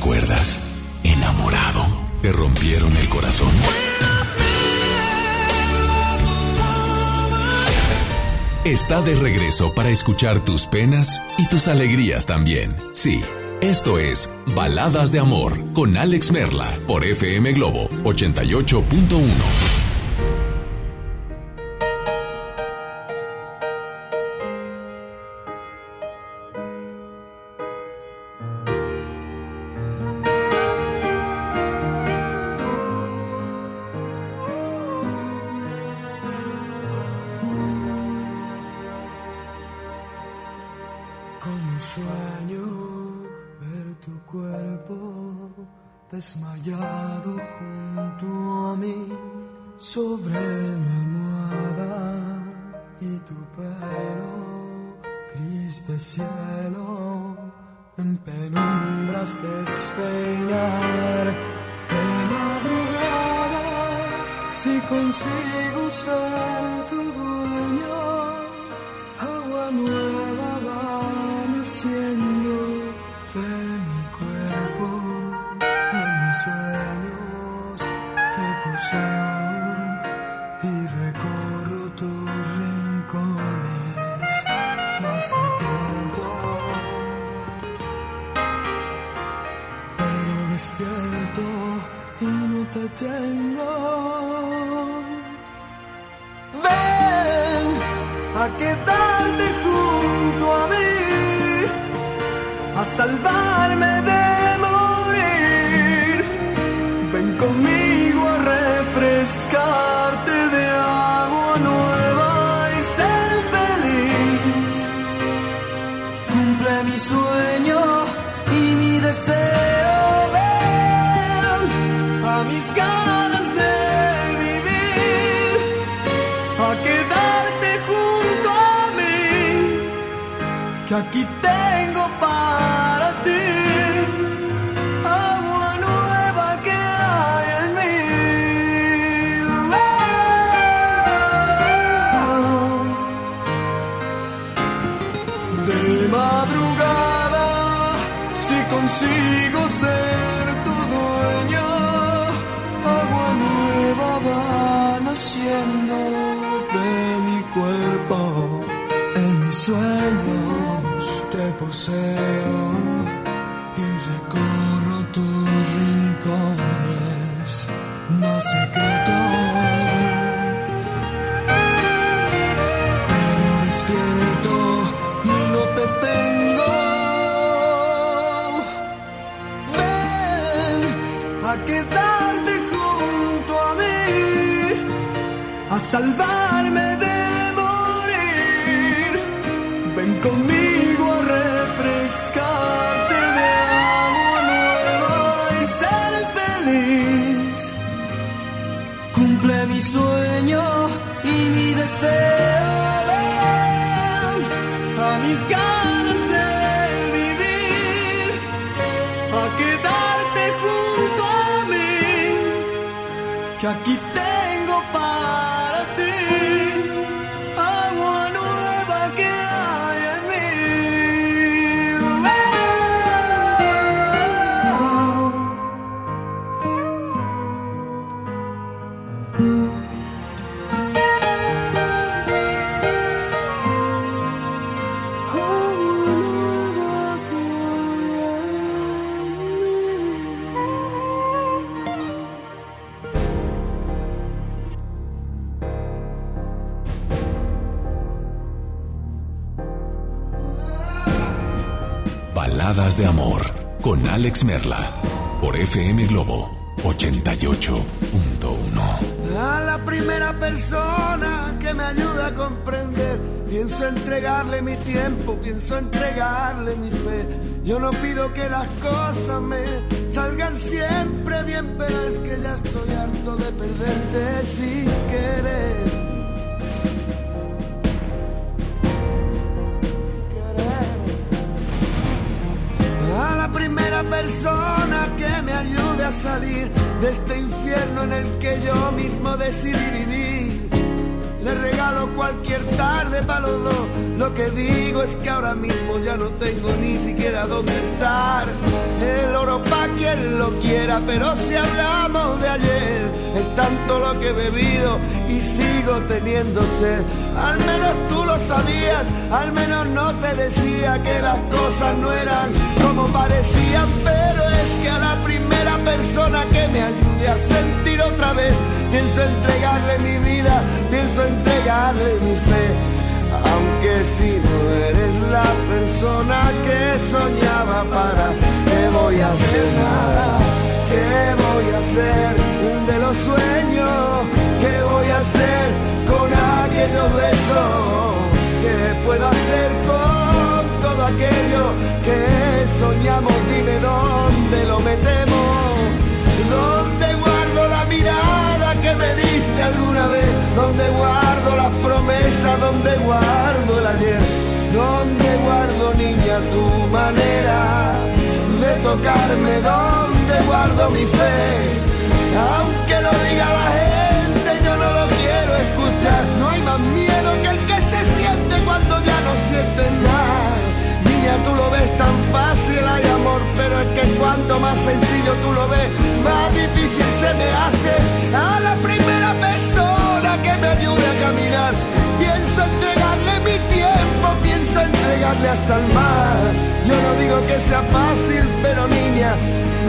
recuerdas? ¿Enamorado? ¿Te rompieron el corazón? Está de regreso para escuchar tus penas y tus alegrías también. Sí, esto es Baladas de Amor con Alex Merla por FM Globo 88.1. De Amor con Alex Merla por FM Globo 88.1. A la primera persona que me ayuda a comprender, pienso entregarle mi tiempo, pienso entregarle mi fe. Yo no pido que las cosas me salgan siempre bien, pero es que ya estoy harto de perderte sin querer. Persona que me ayude a salir de este infierno en el que yo mismo decidí vivir. Le regalo cualquier tarde para los dos. Lo que digo es que ahora mismo ya no tengo ni siquiera dónde estar. El oro pa' lo quiera, pero si hablamos de ayer, es tanto lo que he bebido y sigo teniendo sed. Al menos tú lo sabías, al menos no te decía que las cosas no eran como parecían, que a la primera persona que me ayude a sentir otra vez, pienso entregarle mi vida, pienso entregarle mi fe. Aunque si no eres la persona que soñaba para qué voy a hacer nada, qué voy a hacer de los sueños, qué voy a hacer con aquellos besos, qué puedo hacer aquello que soñamos, dime dónde lo metemos, dónde guardo la mirada que me diste alguna vez, dónde guardo las promesas, dónde guardo el ayer, dónde guardo niña tu manera de tocarme, dónde guardo mi fe, aunque lo diga la gente, yo no lo quiero escuchar, no hay más miedo que el que se siente cuando ya no siente nada. Tan fácil, hay amor, pero es que cuanto más sencillo tú lo ves, más difícil se me hace a la primera persona que me ayude a caminar. Pienso entregarle mi tiempo, pienso entregarle hasta el mar. Yo no digo que sea fácil, pero niña,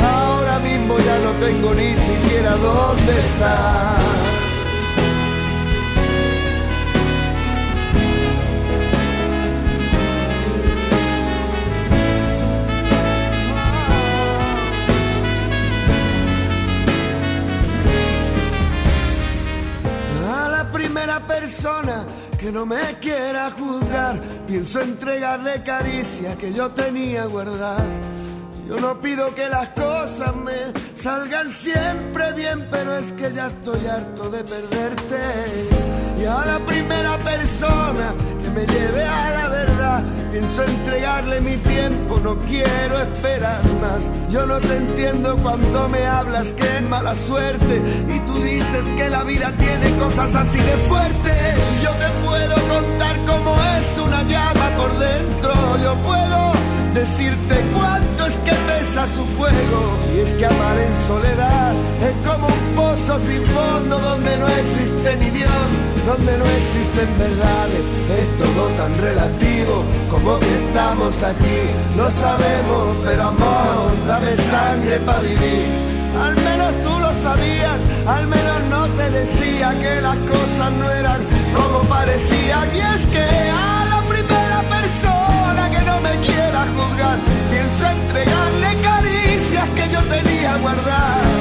ahora mismo ya no tengo ni siquiera dónde estar. No me quiera juzgar. Pienso entregarle caricia que yo tenía guardadas. Yo no pido que las cosas me salgan siempre bien, pero es que ya estoy harto de perderte. Y a la primera persona que me lleve a la verdad, pienso entregarle mi tiempo, no quiero esperar más. Yo no te entiendo cuando me hablas que es mala suerte y tú dices que la vida tiene cosas así de fuerte. Yo te puedo contar cómo es una llama por dentro, yo puedo decirte cuánto es que pesa su fuego. Y es que amar en soledad es como un pozo sin fondo donde no Dios, donde no existen verdades. Es todo tan relativo como que estamos aquí. No sabemos, pero amor, dame sangre para vivir. Al menos tú lo sabías, al menos no te decía que las cosas no eran como parecían. Y es que a la primera persona que no me quiera juzgar, pienso entregarle caricias que yo tenía guardadas.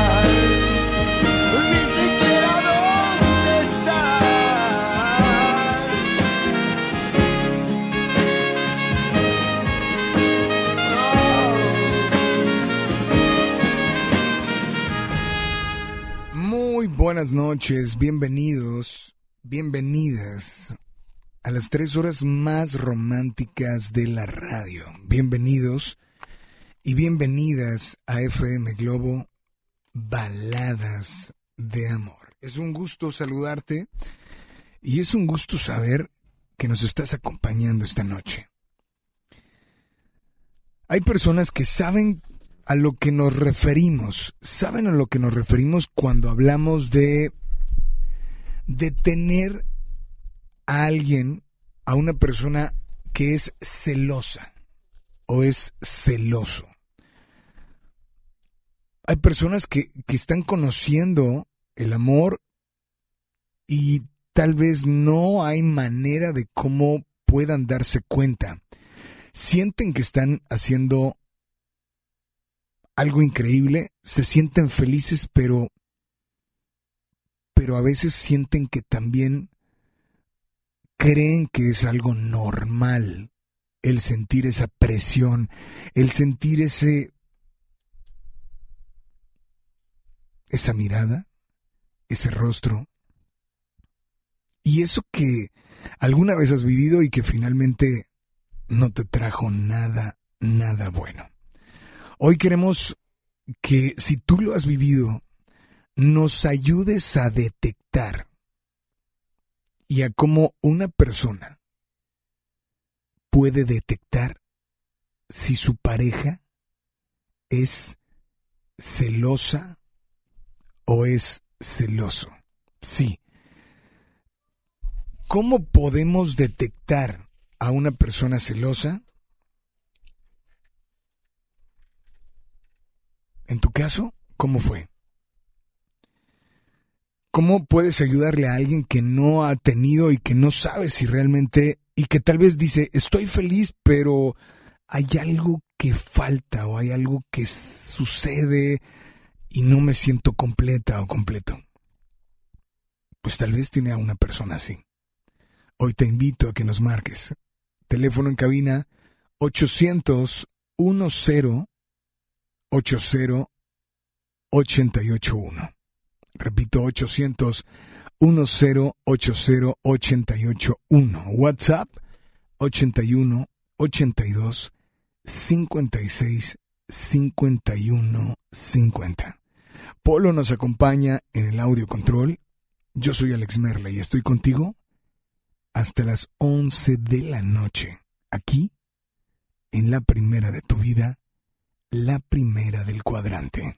Buenas noches, bienvenidos, bienvenidas a las tres horas más románticas de la radio. Bienvenidos y bienvenidas a FM Globo Baladas de Amor. Es un gusto saludarte y es un gusto saber que nos estás acompañando esta noche. Hay personas que saben a lo que nos referimos, saben a lo que nos referimos cuando hablamos de de tener a alguien, a una persona que es celosa o es celoso. Hay personas que, que están conociendo el amor y tal vez no hay manera de cómo puedan darse cuenta. Sienten que están haciendo algo increíble, se sienten felices, pero pero a veces sienten que también creen que es algo normal el sentir esa presión, el sentir ese esa mirada, ese rostro. y eso que alguna vez has vivido y que finalmente no te trajo nada, nada bueno. Hoy queremos que si tú lo has vivido, nos ayudes a detectar y a cómo una persona puede detectar si su pareja es celosa o es celoso. Sí. ¿Cómo podemos detectar a una persona celosa? En tu caso, ¿cómo fue? ¿Cómo puedes ayudarle a alguien que no ha tenido y que no sabe si realmente y que tal vez dice, estoy feliz, pero hay algo que falta o hay algo que sucede y no me siento completa o completo? Pues tal vez tiene a una persona así. Hoy te invito a que nos marques. Teléfono en cabina 800 10 80 881. Repito, 800 10 80 881. WhatsApp 81 82 56 51 50. Polo nos acompaña en el audio control. Yo soy Alex Merla y estoy contigo hasta las 11 de la noche, aquí, en la primera de tu vida, la primera del cuadrante.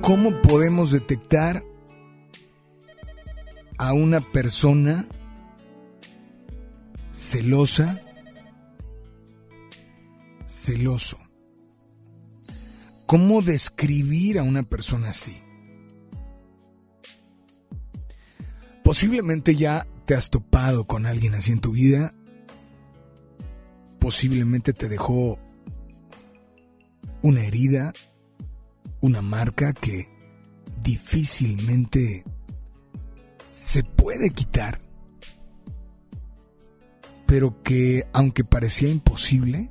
¿Cómo podemos detectar a una persona celosa, celoso? ¿Cómo describir a una persona así? Posiblemente ya te has topado con alguien así en tu vida. Posiblemente te dejó una herida, una marca que difícilmente se puede quitar, pero que aunque parecía imposible,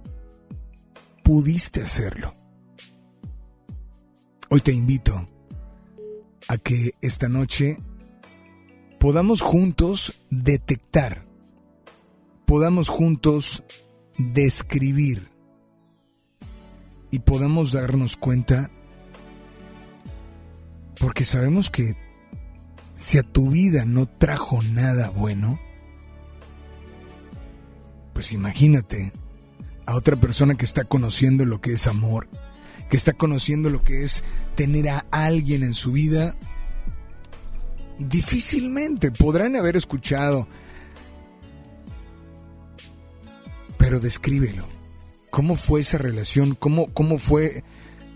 pudiste hacerlo. Hoy te invito a que esta noche podamos juntos detectar, podamos juntos describir y podamos darnos cuenta, porque sabemos que si a tu vida no trajo nada bueno, pues imagínate a otra persona que está conociendo lo que es amor, que está conociendo lo que es tener a alguien en su vida difícilmente podrán haber escuchado. Pero descríbelo. ¿Cómo fue esa relación? ¿Cómo, cómo fue?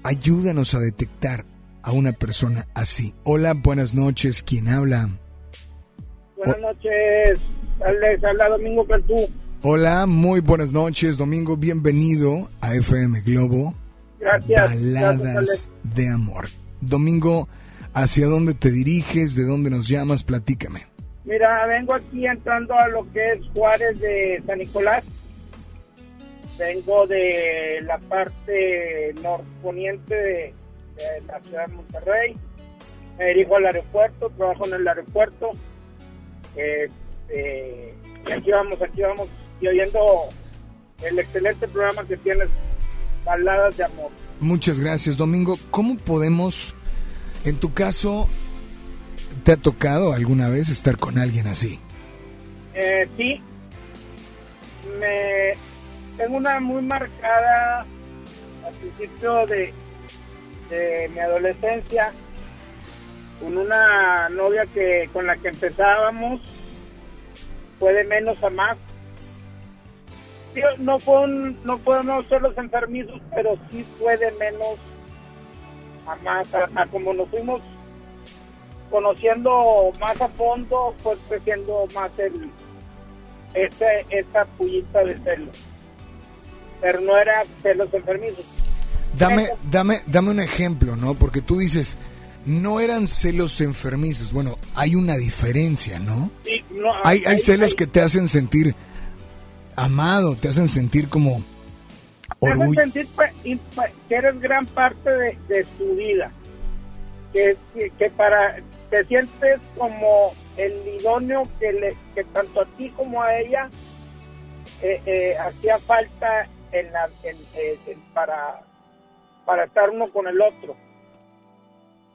Ayúdanos a detectar a una persona así. Hola, buenas noches. ¿Quién habla? Buenas noches. Alex, habla Domingo Pertú. Hola, muy buenas noches, Domingo. Bienvenido a FM Globo. Gracias. Baladas de amor. Domingo, ¿Hacia dónde te diriges? ¿De dónde nos llamas? Platícame. Mira, vengo aquí entrando a lo que es Juárez de San Nicolás. Vengo de la parte norponiente de, la ciudad de Monterrey. Me dirijo al aeropuerto, trabajo en el aeropuerto. Este, y aquí vamos, aquí vamos, y oyendo el excelente programa que tienes, Baladas de Amor. Muchas gracias, Domingo. ¿Cómo podemos en tu caso, ¿te ha tocado alguna vez estar con alguien así? Eh, sí. Me tengo una muy marcada al principio de, de mi adolescencia con una novia que con la que empezábamos fue de menos a más no fue no podemos ser los enfermizos pero sí fue de menos a más, a, como nos fuimos conociendo más a fondo, fue creciendo más el ese, esa pullita de celos. Pero no era celos enfermizos. Dame, dame, dame un ejemplo, ¿no? Porque tú dices, no eran celos enfermizos. Bueno, hay una diferencia, ¿no? hay, hay, celos que te hacen sentir amado, te hacen sentir como Orgullo. sentir pues, pues, que eres gran parte de, de su vida. Que, que, para te sientes como el idóneo que, le, que tanto a ti como a ella eh, eh, hacía falta en la, para, para estar uno con el otro.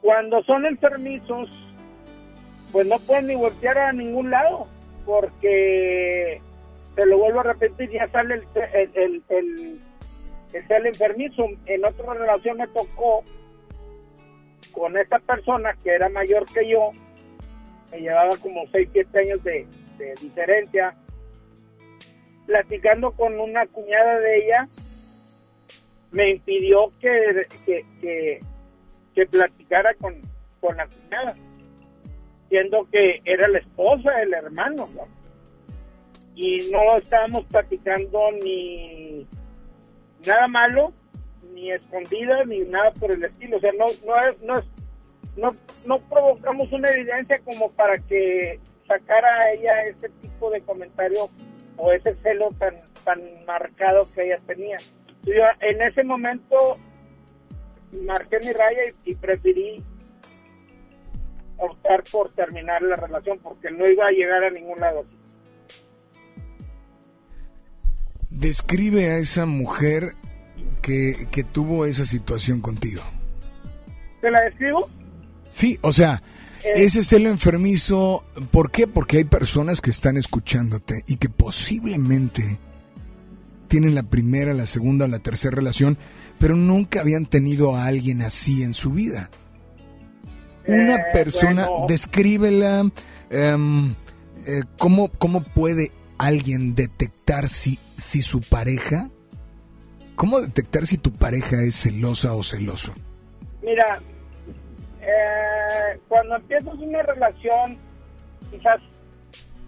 Cuando son enfermizos, pues no pueden ni voltear a ningún lado, porque se lo vuelvo a repetir, ya sale el, el, el, el, enfermizo. En otra relación me tocó con esta persona que era mayor que yo, me llevaba como 6, 7 años de, diferencia, platicando con una cuñada de ella, me impidió que, que, que, platicara con, con la cuñada, siendo que era la esposa del hermano, y no estábamos platicando ni nada malo, ni escondida, ni nada por el estilo. O sea, no, no, no, no, no provocamos una evidencia como para que sacara a ella ese tipo de comentario o ese celo tan, tan marcado que ella tenía. Yo en ese momento marqué mi raya y, y preferí optar por terminar la relación porque no iba a llegar a ningún lado. Describe a esa mujer que, que tuvo esa situación contigo. ¿Te la describo? Sí, o sea. Ese celo enfermizo, ¿por qué? Porque hay personas que están escuchándote y que posiblemente tienen la primera, la segunda o la tercera relación, pero nunca habían tenido a alguien así en su vida. Una eh, persona, descríbela, em, eh, ¿cómo, ¿cómo puede alguien detectar si, si su pareja, cómo detectar si tu pareja es celosa o celoso? Mira, eh, cuando empiezas una relación, quizás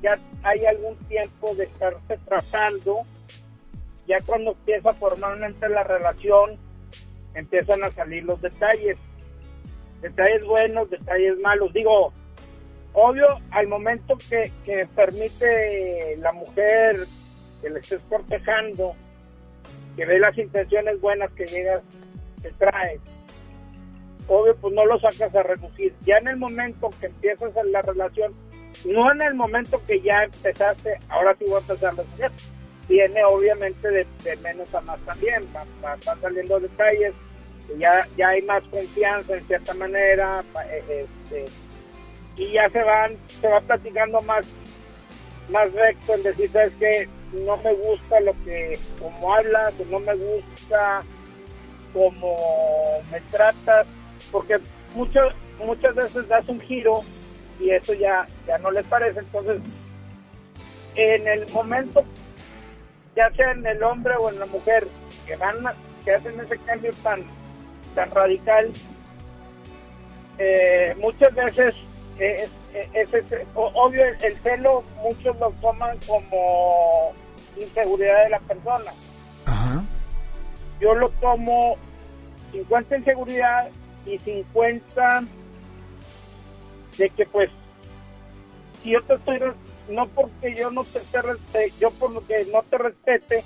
ya hay algún tiempo de estarse tratando, ya cuando empieza formalmente la relación, empiezan a salir los detalles, detalles buenos, detalles malos. Digo, obvio, al momento que, que permite la mujer que le estés cortejando, que ve las intenciones buenas que llegas, te trae, obvio, pues no lo sacas a reducir. Ya en el momento que empiezas en la relación, no en el momento que ya empezaste, ahora sí voy a empezar a resolver. Viene obviamente de, menos a más también, van, saliendo detalles, ya, ya hay más confianza en cierta manera, eh, este, y ya se van, se va platicando más, más recto en decir, sabes que no me gusta lo que, como hablas, no me gusta como me tratas, porque muchas muchas veces das un giro y eso ya, ya no les parece. Entonces, en el momento, ya sea en el hombre o en la mujer, que van que hacen ese cambio tan, tan radical, eh, muchas veces es, obvio el, celo muchos lo toman como inseguridad de la persona. Yo lo tomo 50 inseguridad y 50 de que pues si yo te estoy no porque yo no te, respete, yo por lo que no te respete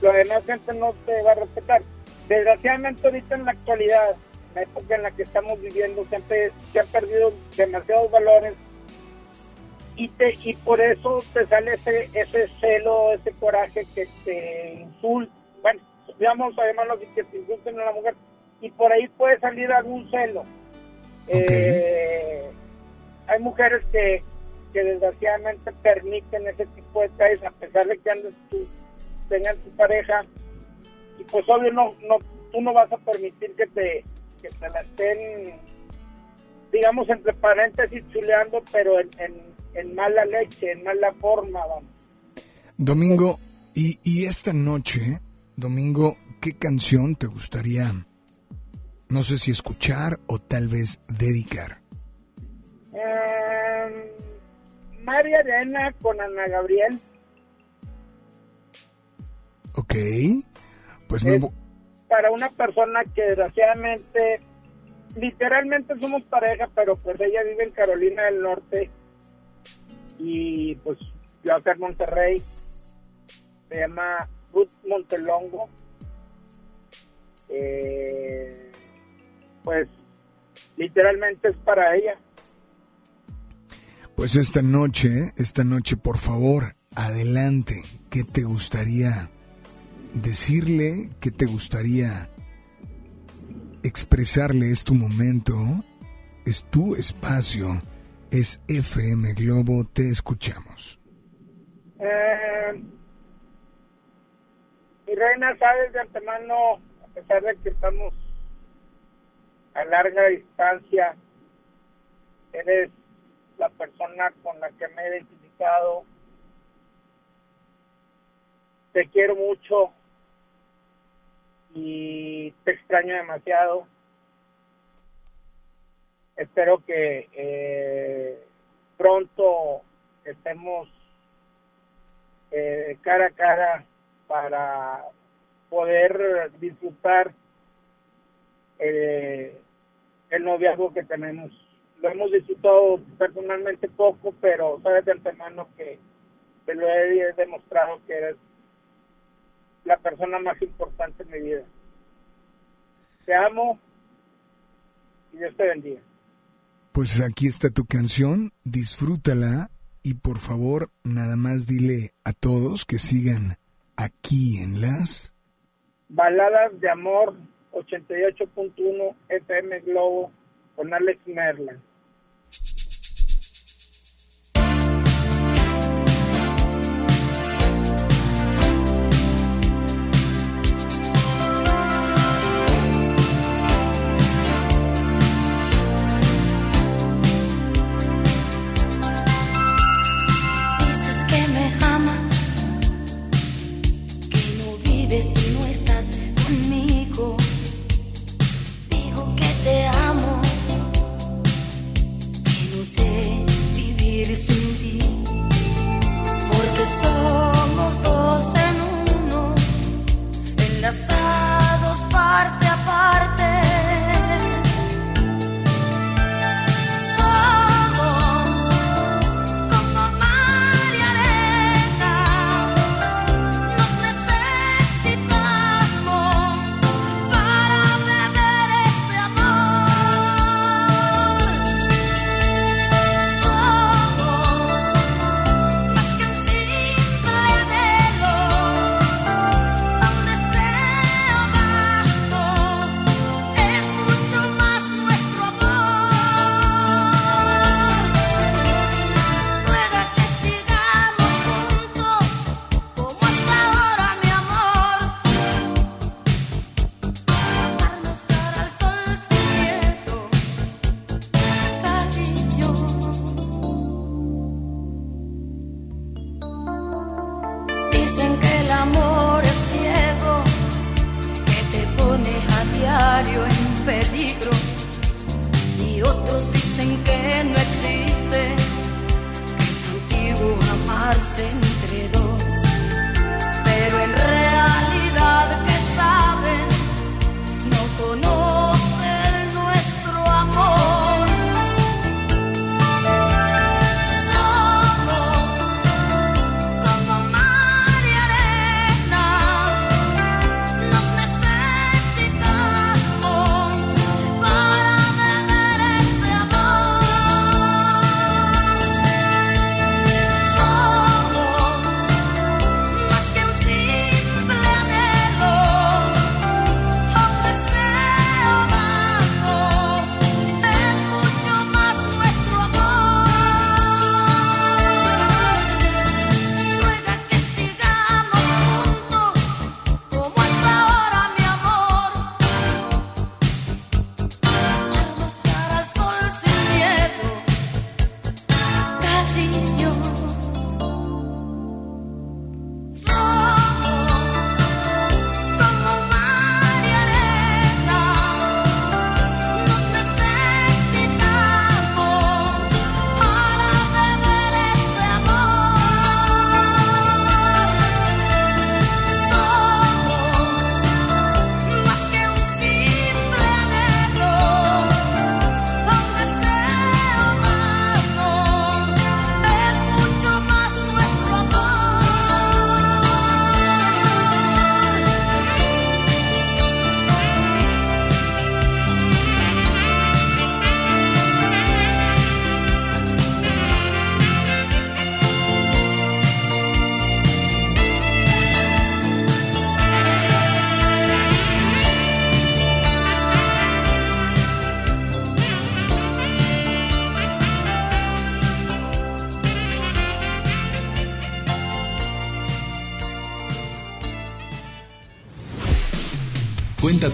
la demás gente no te va a respetar. Desgraciadamente ahorita en la actualidad en la época en la que estamos viviendo siempre se han perdido demasiados valores y te y por eso te sale ese ese celo ese coraje que te insulta. Bueno digamos además lo que te insulten a la mujer y por ahí puede salir algún celo. Eh, hay mujeres que, que desgraciadamente permiten ese tipo de detalles a pesar de que andes tu, tengan tu pareja y pues obvio no, no tú no vas a permitir que te, que te la estén digamos entre paréntesis chuleando pero en, en, mala leche, en mala forma vamos. Domingo, y, y esta noche, Domingo, ¿qué canción te gustaría no sé si escuchar o tal vez dedicar. Eh, María Arena con Ana Gabriel. Ok, pues Para una persona que desgraciadamente, literalmente somos pareja, pero pues ella vive en Carolina del Norte y pues yo acá en Monterrey. Se llama Ruth Montelongo. Eh, pues literalmente es para ella. Pues esta noche, esta noche, por favor, adelante. ¿Qué te gustaría decirle? ¿Qué te gustaría expresarle? Es tu momento, es tu espacio, es FM Globo, te escuchamos. Eh, mi reina, sabes de antemano, a pesar de que estamos a larga distancia, eres la persona con la que me he identificado. Te quiero mucho y te extraño demasiado. Espero que eh, pronto estemos eh, cara a cara para poder disfrutar eh, el noviazgo que tenemos lo hemos disfrutado personalmente poco, pero sabes de antemano que te lo he demostrado que eres la persona más importante en mi vida. Te amo y Dios te bendiga. Pues aquí está tu canción, disfrútala y por favor nada más dile a todos que sigan aquí en las Baladas de Amor 88.1 FM Globo con Alex Merla.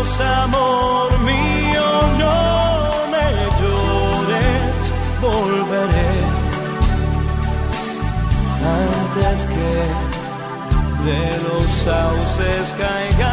Dios, amor mío, no me llores, volveré antes que de los sauces caiga.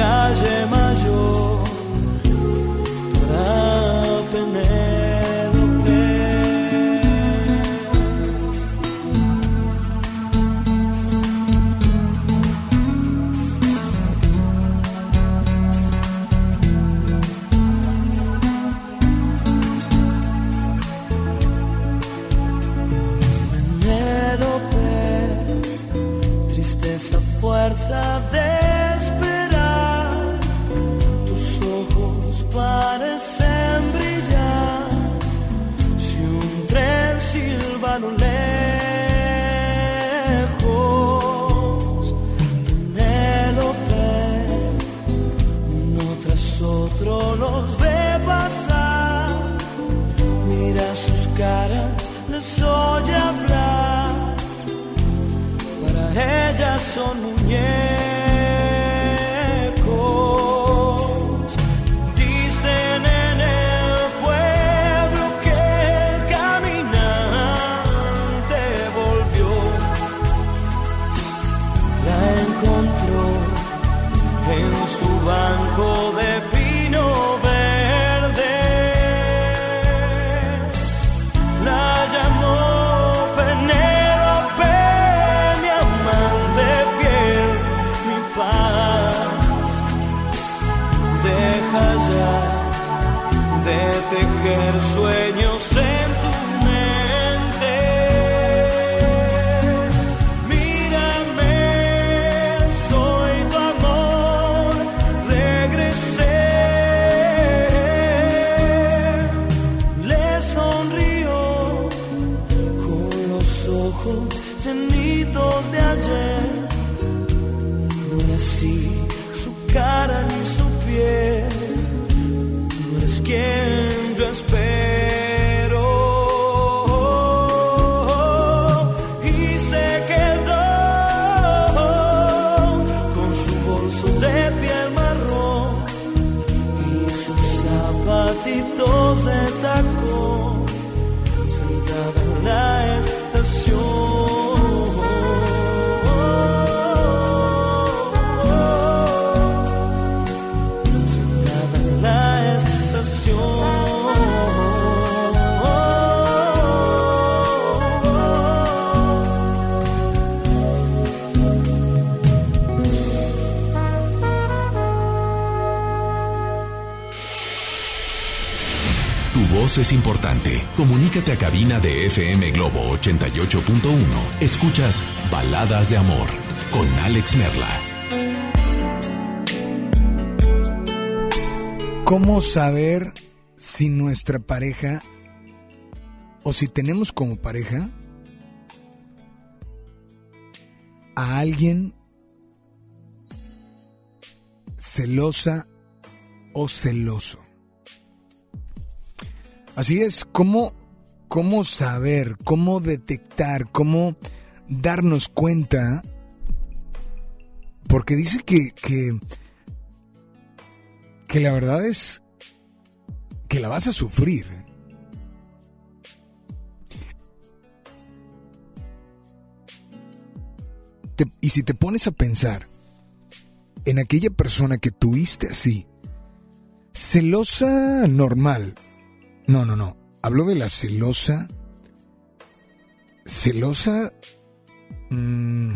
viagem. Es importante. Comunícate a cabina de FM Globo 88.1. Escuchas Baladas de Amor con Alex Merla. ¿Cómo saber si nuestra pareja o si tenemos como pareja a alguien celosa o celoso? Así es, ¿cómo, cómo saber, cómo detectar, cómo darnos cuenta? Porque dice que, que, que la verdad es que la vas a sufrir. Y si te pones a pensar en aquella persona que tuviste así, celosa normal, no, no, no. Hablo de la celosa. Celosa. mm,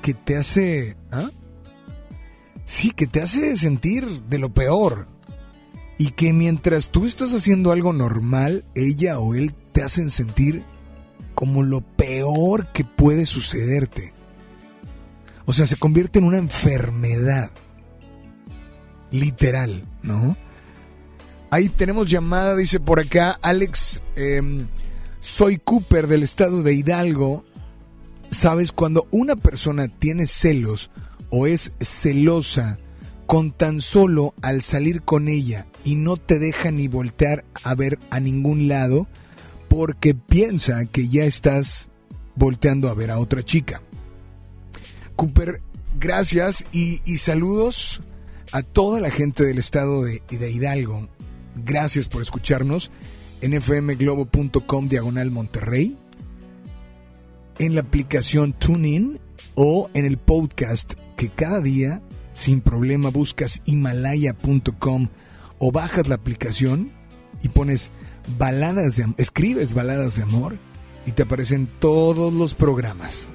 que te hace. ¿ah? Sí, que te hace sentir de lo peor. Y que mientras tú estás haciendo algo normal, ella o él te hacen sentir como lo peor que puede sucederte. O sea, se convierte en una enfermedad literal, ¿no? Ahí tenemos llamada, dice por acá Alex, em, soy Cooper del estado de Hidalgo. Sabes, cuando una persona tiene celos o es celosa con tan solo al salir con ella y no te deja ni voltear a ver a ningún lado porque piensa que ya estás volteando a ver a otra chica. Cooper, gracias y, y saludos a toda la gente del estado de, Hidalgo. Gracias por escucharnos en fmglobo.com diagonal Monterrey, en la aplicación TuneIn o en el podcast que cada día sin problema buscas himalaya.com o bajas la aplicación y pones baladas de escribes baladas de amor y te aparecen todos los programas.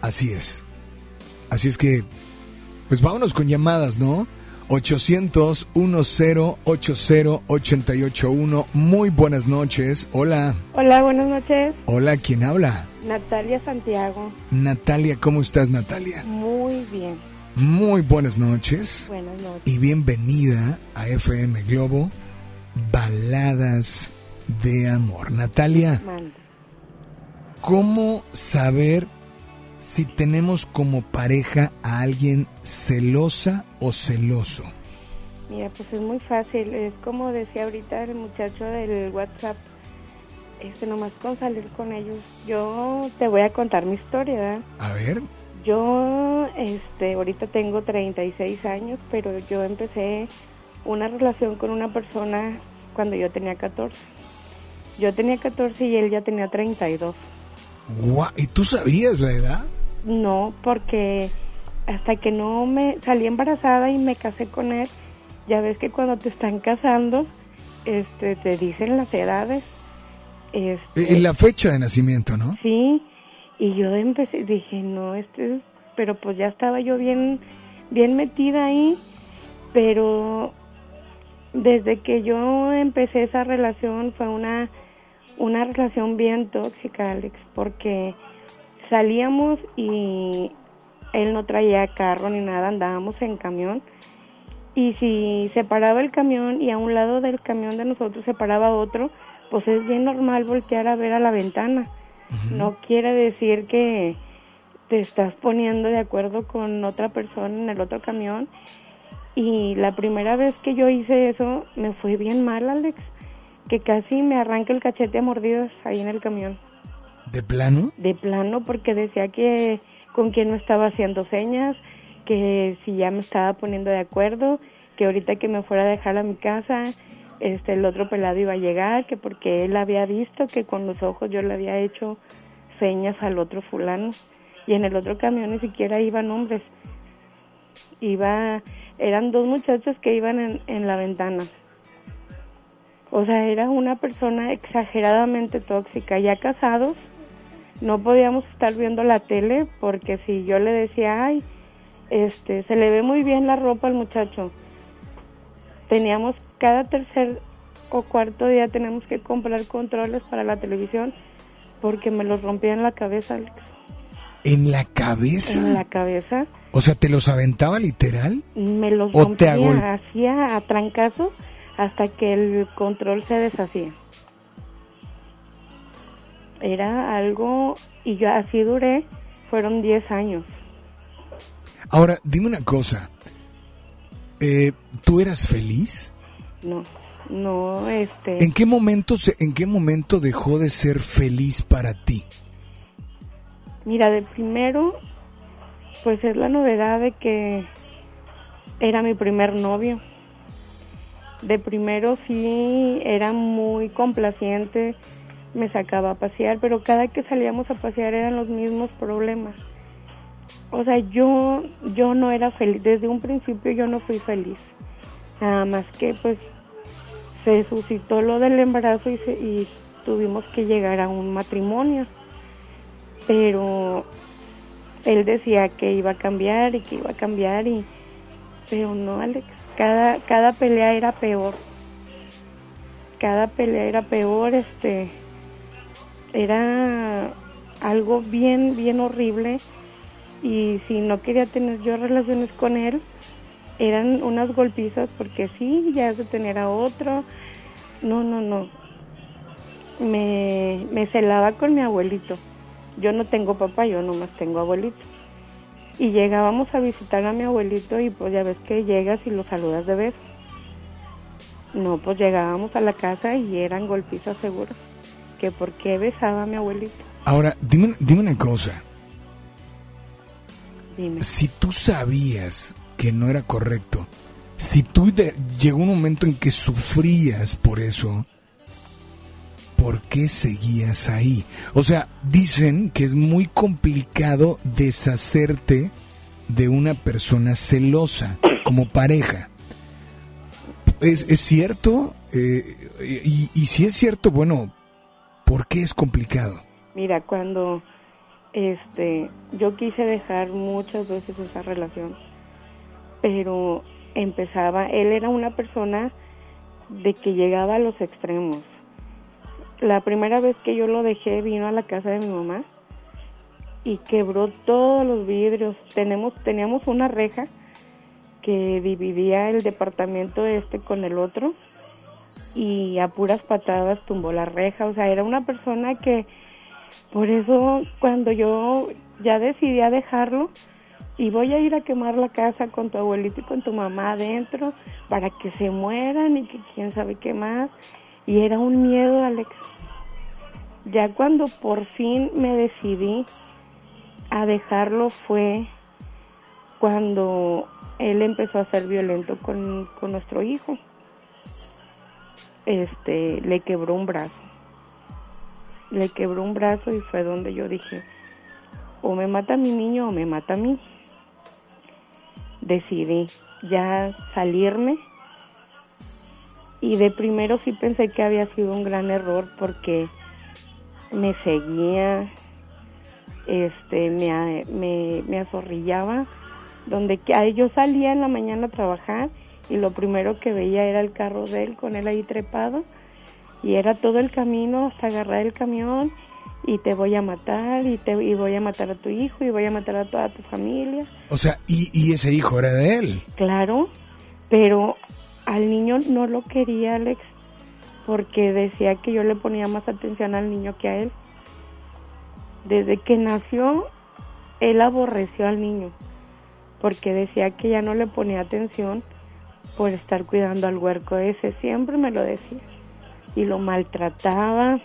Así es. Así es que pues vámonos con llamadas, ¿no? 800-1080-881. Muy buenas noches. Hola. Hola, buenas noches. Hola, ¿quién habla? Natalia Santiago. Natalia, ¿cómo estás, Natalia? Muy bien. Muy buenas noches. Buenas noches. Y bienvenida a FM Globo, Baladas de Amor. Natalia. ¿cómo saber si tenemos como pareja a alguien celosa o celoso? Mira, pues es muy fácil. Es como decía ahorita el muchacho del WhatsApp. Este, nomás con salir con ellos. Yo te voy a contar mi historia, ¿verdad? A ver, Yo, este, ahorita tengo 36 años, pero yo empecé una relación con una persona cuando yo tenía 14. Yo tenía 14 y él ya tenía 32. guau, ¿y tú sabías la edad? No, porque hasta que no me salí embarazada y me casé con él, ya ves que cuando te están casando, este, te dicen las edades. Este, Y la fecha de nacimiento, ¿no? Sí, y yo empecé, dije, no, este es, pero pues ya estaba yo bien, bien metida ahí, pero desde que yo empecé esa relación fue una, una relación bien tóxica, Alex, porque salíamos y él no traía carro ni nada, andábamos en camión. Y si se paraba el camión y a un lado del camión de nosotros se paraba otro, pues es bien normal voltear a ver a la ventana. No quiere decir que te estás poniendo de acuerdo con otra persona en el otro camión. Y la primera vez que yo hice eso me fue bien mal, Alex, que casi me arranca el cachete a mordidas ahí en el camión. ¿De plano? De plano, porque decía que con quién no estaba haciendo señas, que si ya me estaba poniendo de acuerdo, que ahorita que me fuera a dejar a mi casa, este el otro pelado iba a llegar, que porque él había visto que con los ojos yo le había hecho señas al otro fulano y en el otro camión ni siquiera iban hombres. Iba eran dos muchachos que iban en, en la ventana. O sea, era una persona exageradamente tóxica, ya casados, no podíamos estar viendo la tele porque si yo le decía, ay, este, se le ve muy bien la ropa al muchacho, teníamos cada tercer o cuarto día tenemos que comprar controles para la televisión porque me los rompía en la cabeza, Alex. ¿En la cabeza? En la cabeza. O sea, ¿te los aventaba literal? Me los ¿O te rompía, agol- hacía a trancazo hasta que el control se deshacía. Era algo, y yo así duré, fueron 10 años. Ahora, dime una cosa. Eh, ¿Tú eras feliz? No, no, este... ¿En qué momento se- en qué momento dejó de ser feliz para ti? Mira, de primero, pues es la novedad de que era mi primer novio. De primero sí era muy complaciente, me sacaba a pasear, pero cada que salíamos a pasear eran los mismos problemas. O sea, yo yo no era feliz, desde un principio yo no fui feliz. Nada más que pues se suscitó lo del embarazo y, se- y tuvimos que llegar a un matrimonio pero él decía que iba a cambiar y que iba a cambiar y pero no Alex cada cada pelea era peor cada pelea era peor este era algo bien bien horrible y si no quería tener yo relaciones con él eran unas golpizas porque sí ya has de tener a otro no no no me, me celaba con mi abuelito yo no tengo papá, yo nomás tengo abuelito. Y llegábamos a visitar a mi abuelito y pues ya ves que llegas y lo saludas de beso. No, pues llegábamos a la casa y eran golpizas seguras. Que por qué besaba a mi abuelito. Ahora, dime, dime una cosa. Dime. Si tú sabías que no era correcto, si tú de- llegó un momento en que sufrías por eso, ¿por qué seguías ahí? O sea, dicen que es muy complicado deshacerte de una persona celosa como pareja. ¿Es, es cierto? Eh, y, y si es cierto, bueno, ¿por qué es complicado? Mira, cuando este yo quise dejar muchas veces esa relación, pero empezaba, él era una persona de que llegaba a los extremos. La primera vez que yo lo dejé vino a la casa de mi mamá y quebró todos los vidrios. Tenemos teníamos una reja que dividía el departamento este con el otro y a puras patadas tumbó la reja, o sea, era una persona que por eso cuando yo ya decidí a dejarlo y voy a ir a quemar la casa con tu abuelito y con tu mamá adentro para que se mueran y que quién sabe qué más y era un miedo, Alex. Ya cuando por fin me decidí a dejarlo fue cuando él empezó a ser violento con, con nuestro hijo. Este, le quebró un brazo. Le quebró un brazo y fue donde yo dije, o me mata mi niño o me mata a mí. Decidí ya salirme y de primero sí pensé que había sido un gran error porque me seguía, este, me, me, me azorrillaba, donde yo salía en la mañana a trabajar y lo primero que veía era el carro de él con él ahí trepado y era todo el camino hasta agarrar el camión y te voy a matar y te y voy a matar a tu hijo y voy a matar a toda tu familia. O sea, y, y ese hijo era de él. Claro, pero al niño no lo quería Alex porque decía que yo le ponía más atención al niño que a él. Desde que nació, él aborreció al niño porque decía que ya no le ponía atención por estar cuidando al huerco ese. Siempre me lo decía y lo maltrataba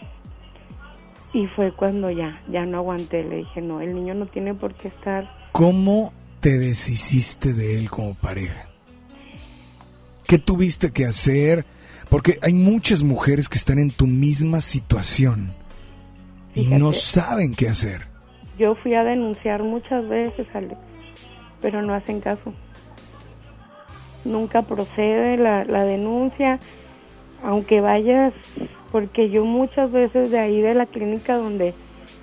y fue cuando ya, ya no aguanté. Le dije, no, el niño no tiene por qué estar ¿Cómo te deshiciste de él como pareja? ¿Qué tuviste que hacer? Porque hay muchas mujeres que están en tu misma situación y no saben qué hacer. Yo fui a denunciar muchas veces, Alex, pero no hacen caso. Nunca procede la, la denuncia, aunque vayas, porque yo muchas veces de ahí de la clínica donde,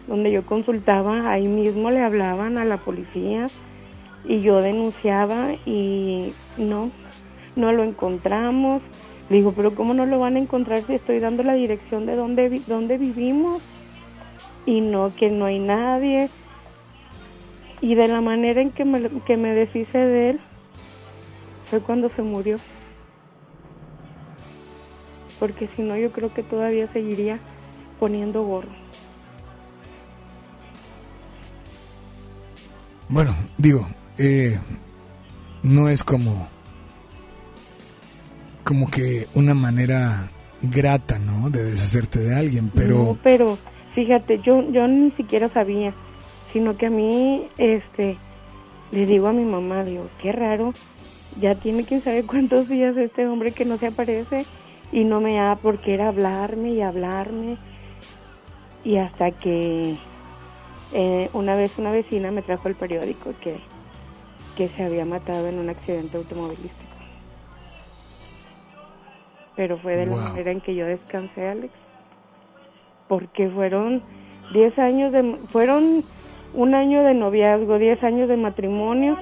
donde yo consultaba, ahí mismo le hablaban a la policía y yo denunciaba y no, no lo encontramos. Le digo, pero ¿cómo no lo van a encontrar si estoy dando la dirección de dónde, vi- vivimos? Y no, que no hay nadie. Y de la manera en que me, que me deshice de él fue cuando se murió. Porque si no, yo creo que todavía seguiría poniendo gorro. Bueno, digo, eh, no es como como que una manera grata, ¿no? De deshacerte de alguien, pero No, pero fíjate, yo yo ni siquiera sabía, sino que a mí, este, le digo a mi mamá, digo, qué raro, ya tiene quién sabe cuántos días este hombre que no se aparece y no me da porque era hablarme y hablarme y hasta que eh, una vez una vecina me trajo el periódico que que se había matado en un accidente automovilístico. Pero fue de Wow. la manera en que yo descansé, Alex porque fueron 10 años de fueron un año de noviazgo, 10 años de matrimonio,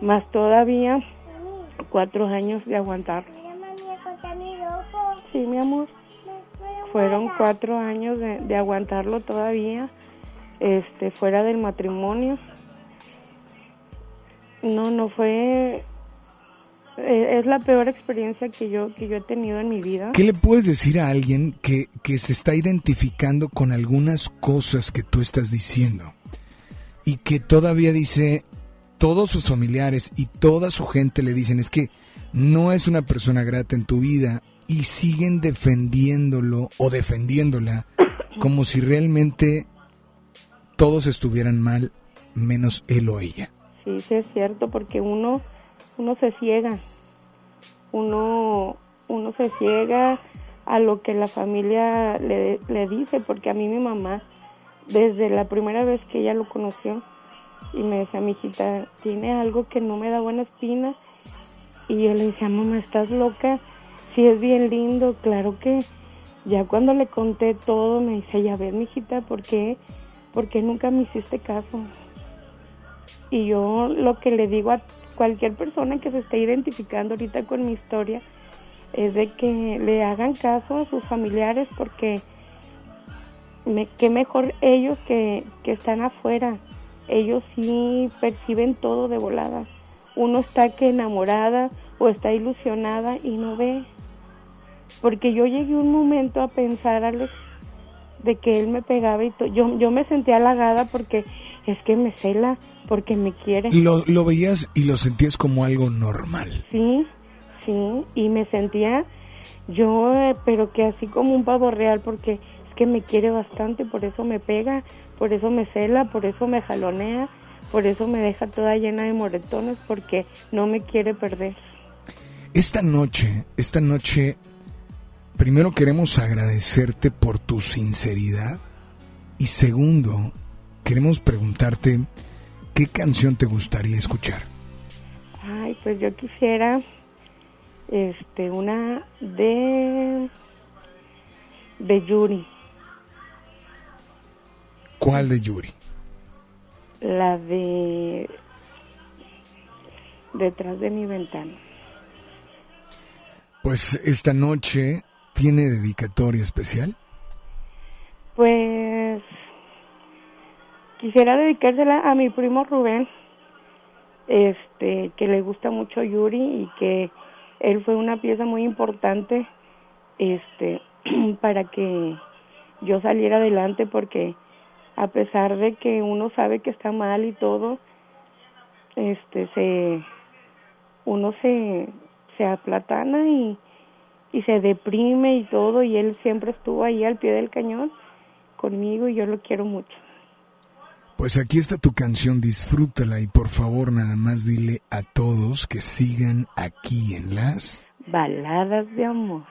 más todavía cuatro años de aguantar. Sí, mi amor. Fueron cuatro años de, de aguantarlo todavía, este, fuera del matrimonio. No, no fue. eh, Es la peor experiencia que yo que yo he tenido en mi vida. ¿qué le puedes decir a alguien que, que se está identificando con algunas cosas que tú estás diciendo? Y que todavía dice, todos sus familiares y toda su gente le dicen, es que no es una persona grata en tu vida y siguen defendiéndolo o defendiéndola como si realmente todos estuvieran mal menos él o ella. Sí, sí es cierto, porque uno, uno se ciega, uno, uno se ciega a lo que la familia le, le dice, porque a mí mi mamá, desde la primera vez que ella lo conoció, y me decía, mi hijita, tiene algo que no me da buena espina, y yo le decía, mamá, ¿estás loca? Sí, es bien lindo, claro que ya cuando le conté todo, me dice, ya ves, mijita, ¿por qué? ¿Por qué nunca me hiciste caso? Y yo lo que le digo a cualquier persona que se esté identificando ahorita con mi historia es de que le hagan caso a sus familiares porque me, qué mejor ellos que, que están afuera. Ellos sí perciben todo de volada. Uno está que enamorada o está ilusionada y no ve. Porque yo llegué un momento a pensar, Alex, de que él me pegaba y yo, yo me sentía halagada porque es que me cela, porque me quiere. Lo, lo veías y lo sentías como algo normal. Sí, sí, y me sentía yo, eh, pero que así como un pavo real, porque que me quiere bastante, por eso me pega, por eso me cela, por eso me jalonea, por eso me deja toda llena de moretones, porque no me quiere perder. Esta noche, esta noche, primero queremos agradecerte por tu sinceridad y segundo, queremos preguntarte qué canción te gustaría escuchar. Ay, pues yo quisiera, este, una de, de Yuri, ¿Cuál de Yuri? la de detrás de mi ventana. Pues esta noche tiene dedicatoria especial. Pues quisiera dedicársela a mi primo Rubén, este, que le gusta mucho Yuri y que él fue una pieza muy importante, este, para que yo saliera adelante porque a pesar de que uno sabe que está mal y todo, este, se, uno se, se aplatana y, y se deprime y todo y él siempre estuvo ahí al pie del cañón conmigo y yo lo quiero mucho. Pues aquí está tu canción, disfrútala y por favor nada más dile a todos que sigan aquí en las... Baladas de amor.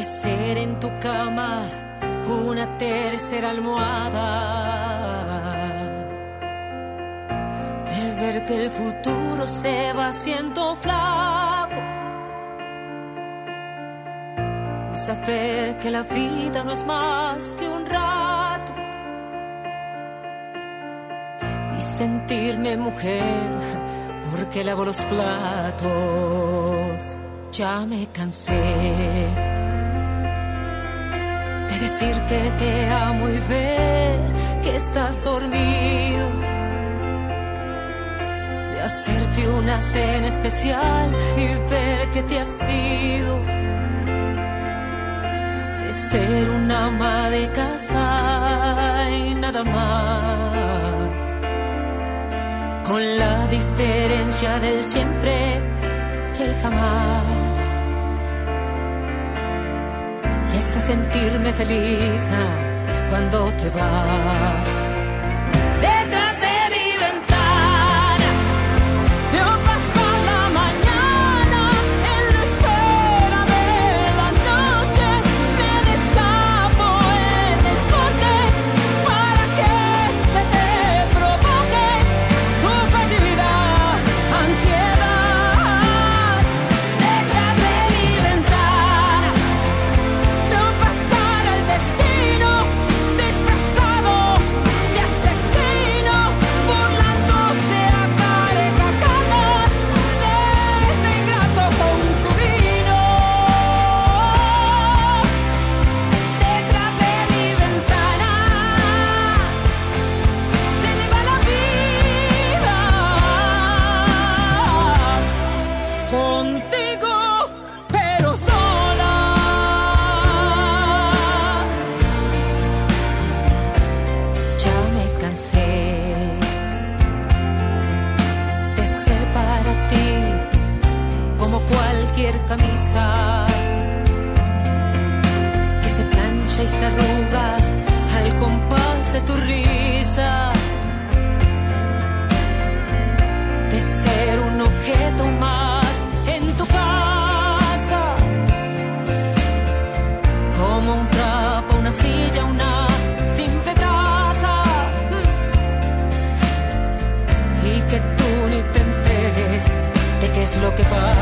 De ser en tu cama una tercera almohada. De ver que el futuro se va haciendo flaco. Y saber que la vida no es más que un rato. Y sentirme mujer porque lavo los platos. Ya me cansé de decir que te amo y ver que estás dormido. De hacerte una cena especial y ver que te has ido. De ser una ama de casa y nada más. Con la diferencia del siempre y el jamás. Sentirme feliz ah, cuando te vas. Lo que pasa.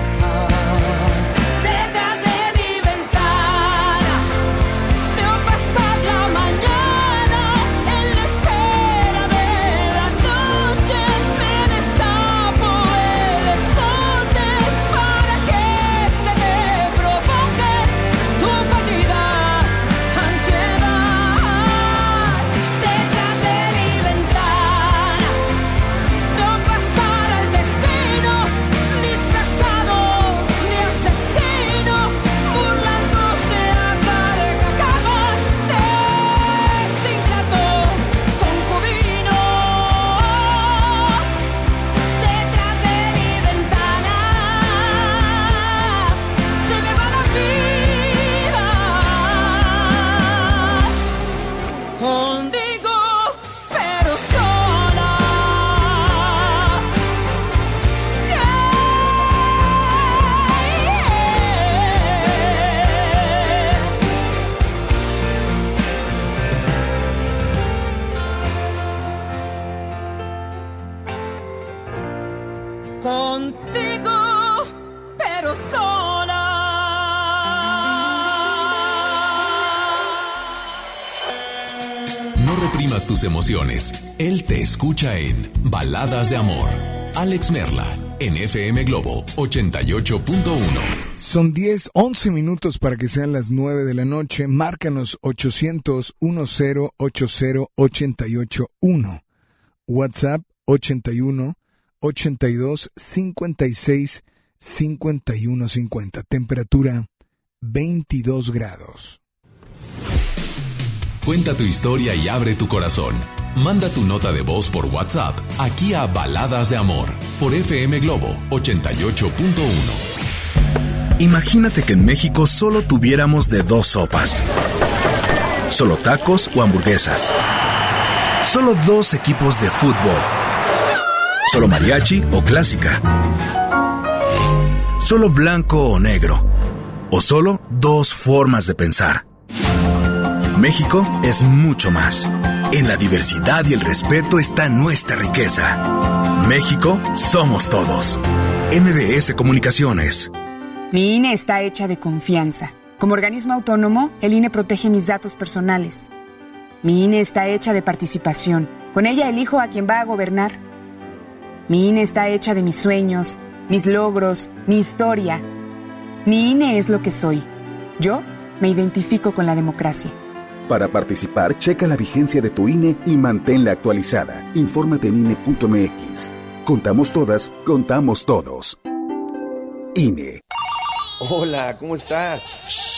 Reprimas tus emociones. Él te escucha en Baladas de Amor. Alex Merla, en FM Globo 88.1. Son 10, 11 minutos para que sean las 9 de la noche. Márcanos 800 10 80 881. WhatsApp 81 82 56 51 50. Temperatura 22 grados. Cuenta tu historia y abre tu corazón. Manda tu nota de voz por WhatsApp aquí a Baladas de Amor por FM Globo 88.1. Imagínate que en México solo tuviéramos de dos sopas. Solo tacos o hamburguesas. Solo dos equipos de fútbol. Solo mariachi o clásica. Solo blanco o negro. O solo dos formas de pensar. México es mucho más. En la diversidad y el respeto está nuestra riqueza. México somos todos. MBS Comunicaciones. Mi INE está hecha de confianza. Como organismo autónomo, el INE protege mis datos personales. Mi INE está hecha de participación. Con ella elijo a quien va a gobernar. Mi INE está hecha de mis sueños, mis logros, mi historia. Mi INE es lo que soy. Yo me identifico con la democracia. Para participar, checa la vigencia de tu INE y manténla actualizada. Infórmate en INE.mx. Contamos todas, contamos todos. INE. Hola, ¿cómo estás?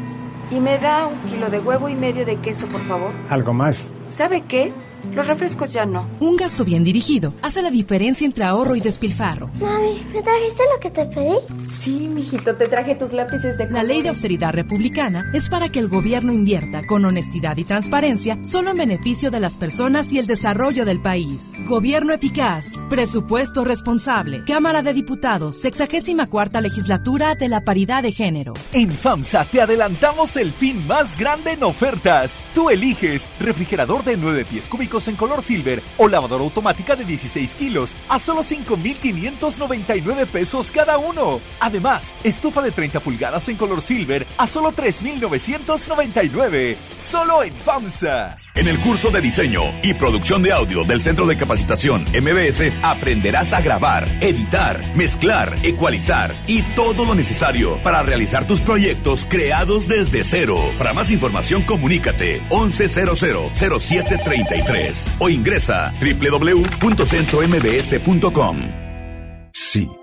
Y me da un kilo de huevo y medio de queso, por favor. ¿Algo más? ¿Sabe qué? Los refrescos ya no. Un gasto bien dirigido hace la diferencia entre ahorro y despilfarro. Mami, ¿me trajiste lo que te pedí? Sí, mijito, te traje tus lápices de La ley de austeridad republicana es para que el gobierno invierta con honestidad y transparencia solo en beneficio de las personas y el desarrollo del país. Gobierno eficaz, presupuesto responsable, Cámara de Diputados, 64 legislatura de la paridad de género. En FAMSA te adelantamos el fin más grande en ofertas. Tú eliges refrigerador de 9 pies cúbicos en color silver o lavadora automática de 16 kilos a solo 5,599 pesos cada uno. Además, estufa de 30 pulgadas en color silver a solo 3,999. Solo en FAMSA. En el curso de diseño y producción de audio del Centro de Capacitación MBS aprenderás a grabar, editar, mezclar, ecualizar y todo lo necesario para realizar tus proyectos creados desde cero. Para más información comunícate 11000733 o ingresa www.centrombs.com. Sí.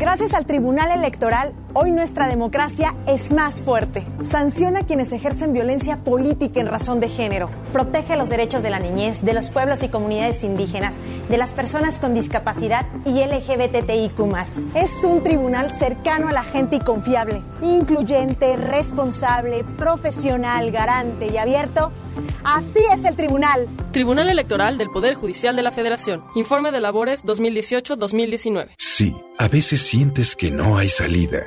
Gracias al Tribunal Electoral, hoy nuestra democracia es más fuerte. Sanciona a quienes ejercen violencia política en razón de género. Protege los derechos de la niñez, de los pueblos y comunidades indígenas, de las personas con discapacidad y LGBTIQ. Es un tribunal cercano a la gente y confiable, incluyente, responsable, profesional, garante y abierto. Así es el tribunal. Tribunal Electoral del Poder Judicial de la Federación. Informe de labores 2018-2019. Sí, a veces sientes que no hay salida.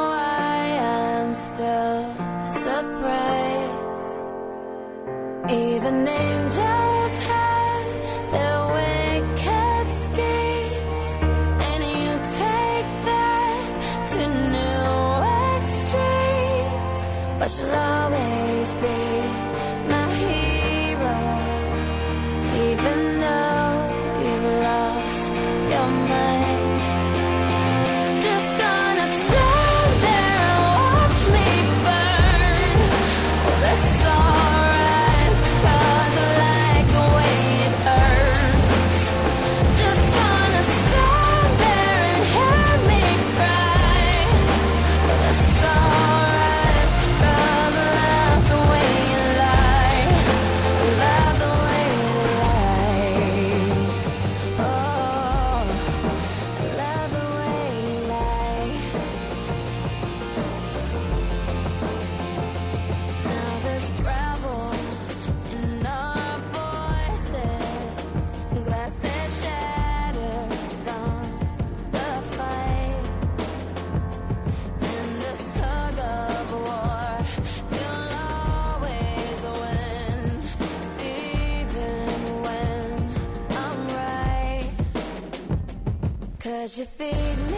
Even angels have their wicked schemes, and you take that to new extremes. But you'll always such a figment.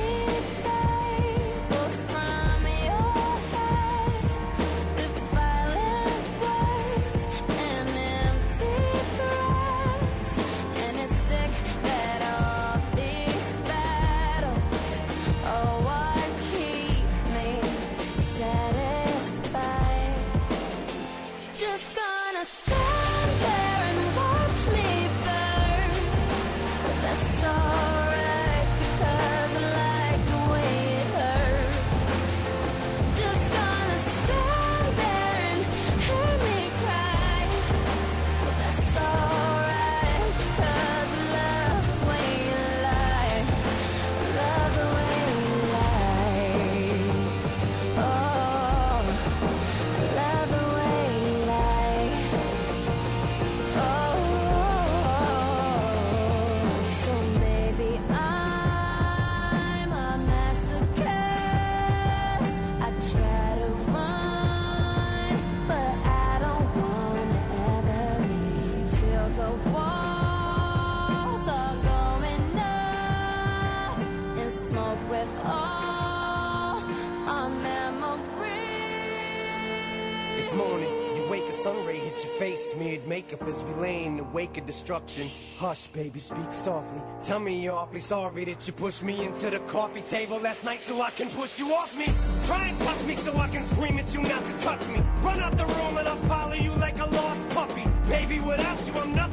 Of destruction. Hush, baby, speak softly. Tell me you're awfully sorry that you pushed me into the coffee table last night so I can push you off me. Try and touch me so I can scream at you not to touch me. Run out the room and I'll follow you like a lost puppy. Baby, without you, I'm nothing.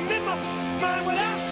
It, cause with you I'm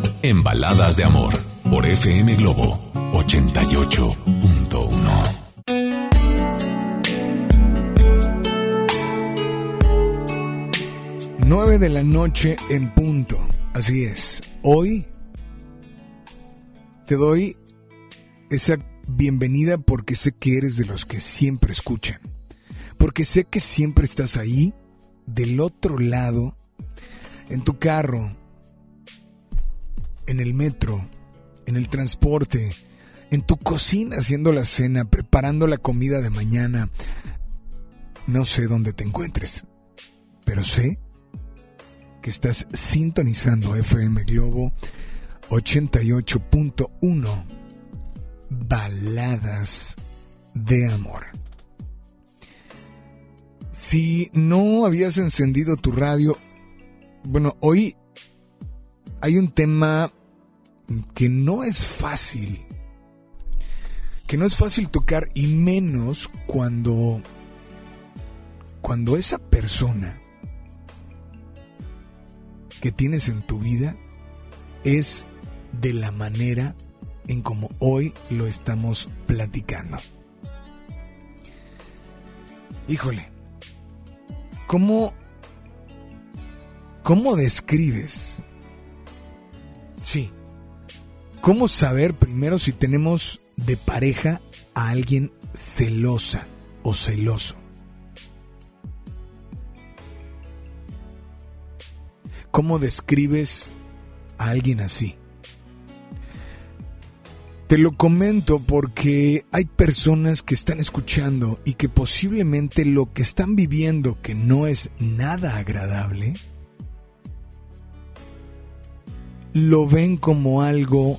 en Baladas de Amor por FM Globo 88.1. 9 de la noche en punto. Así es. Hoy te doy esa bienvenida porque sé que eres de los que siempre escuchan. Porque sé que siempre estás ahí, del otro lado, en tu carro, en el metro, en el transporte, en tu cocina haciendo la cena, preparando la comida de mañana. No sé dónde te encuentres, pero sé que estás sintonizando FM Globo 88.1 Baladas de Amor. Si no habías encendido tu radio, bueno, hoy hay un tema que no es fácil, que no es fácil tocar y menos cuando, cuando esa persona que tienes en tu vida es de la manera en como hoy lo estamos platicando. Híjole, ¿cómo, cómo describes? ¿Cómo saber primero si tenemos de pareja a alguien celosa o celoso? ¿Cómo describes a alguien así? Te lo comento porque hay personas que están escuchando y que posiblemente lo que están viviendo, que no es nada agradable, lo ven como algo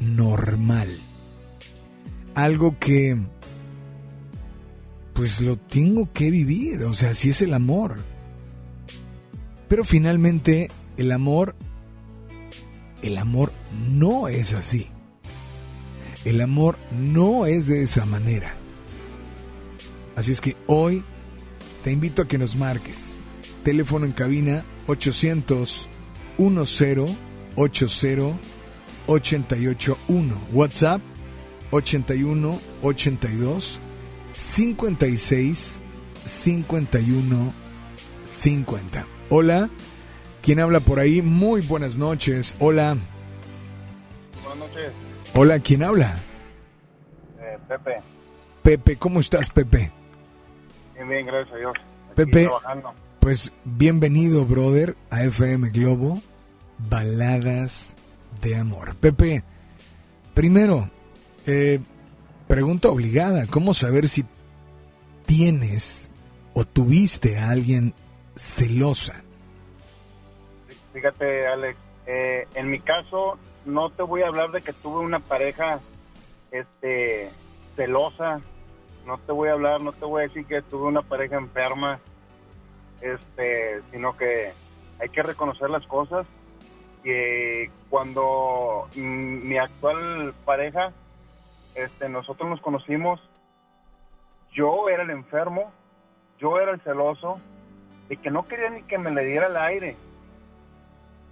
normal. Algo que, pues lo tengo que vivir, o sea, así es el amor. Pero finalmente el amor, el amor no es así. El amor no es de esa manera. Así es que hoy te invito a que nos marques. Teléfono en cabina 800 10 80 881. WhatsApp 81 82 56 51 50. Hola, ¿quién habla por ahí? Muy buenas noches. Hola. Buenas noches. Hola, ¿quién habla? Eh, Pepe. Pepe, ¿cómo estás, Pepe? Bien, bien, gracias a Dios. Aquí Pepe, trabajando. pues bienvenido, brother, a FM Globo, Baladas de Amor. Pepe, primero, eh, pregunta obligada, ¿cómo saber si tienes o tuviste a alguien celosa? Fíjate, Alex, eh, en mi caso no te voy a hablar de que tuve una pareja este celosa, no te voy a hablar, no te voy a decir que tuve una pareja enferma, este, sino que hay que reconocer las cosas que cuando mm, mi actual pareja este nosotros nos conocimos yo era el enfermo, yo era el celoso, de que no quería ni que me le diera el aire.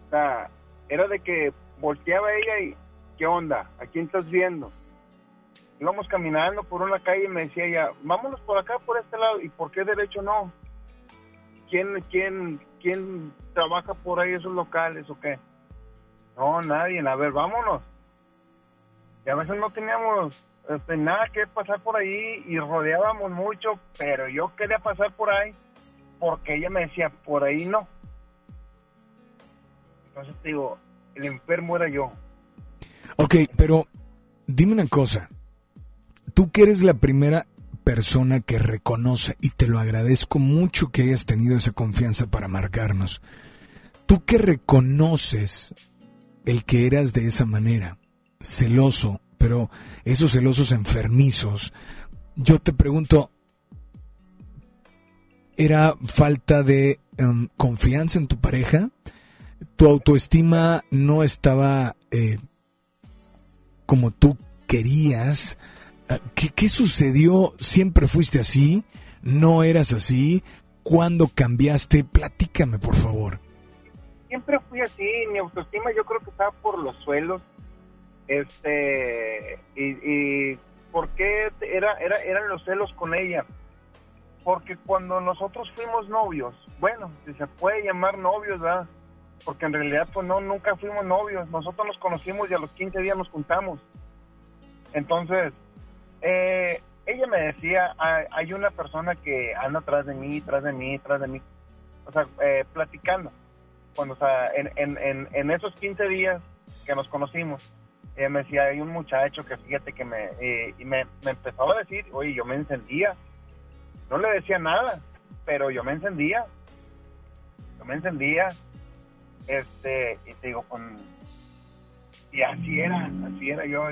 O sea, era de que volteaba ella y, ¿qué onda? ¿A quién estás viendo? Íbamos caminando por una calle y me decía ella, vámonos por acá, por este lado. ¿Y por qué derecho no? ¿Quién, quién, quién trabaja por ahí esos locales o qué? No, nadie. A ver, vámonos. Y a veces no teníamos este, nada que pasar por ahí y rodeábamos mucho, pero yo quería pasar por ahí porque ella me decía, por ahí no. Entonces te digo, el enfermo era yo. Ok, pero dime una cosa. Tú que eres la primera persona que reconoce, y te lo agradezco mucho que hayas tenido esa confianza para marcarnos. Tú que reconoces el que eras de esa manera, celoso, pero esos celosos enfermizos, yo te pregunto, ¿era falta de em, confianza en tu pareja? ¿Tu autoestima no estaba eh, como tú querías? Ah, ¿Qué, ¿Qué sucedió? ¿Siempre fuiste así? ¿No eras así? ¿Cuándo cambiaste? Platícame, por favor. Fui así, mi autoestima yo creo que estaba por los suelos. Este, y, y ¿por qué era, era, eran los celos con ella? Porque cuando nosotros fuimos novios, bueno, si se puede llamar novios, ¿verdad? Porque en realidad, pues no, nunca fuimos novios. Nosotros nos conocimos y a los 15 días nos juntamos. Entonces, eh, ella me decía, hay, hay una persona que anda atrás de mí, atrás de mí, atrás de mí. O sea, eh, platicando. Cuando, o sea, en, en, en, esos 15 días que nos conocimos, ella me decía, hay un muchacho que fíjate que me... eh, y me, me empezaba a decir, oye, yo me encendía. No le decía nada, pero yo me encendía. Yo me encendía. Este, y te digo, con... Y así era, así era yo.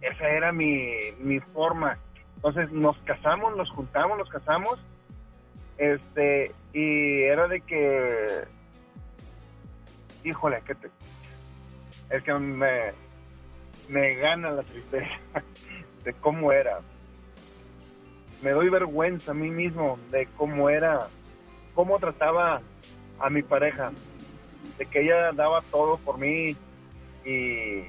esa era mi, mi forma. Entonces nos casamos, nos juntamos, nos casamos. Este, y era de que, híjole, que te, es que me, me gana la tristeza de cómo era. Me doy vergüenza a mí mismo de cómo era, cómo trataba a mi pareja. de que ella daba todo por mí y,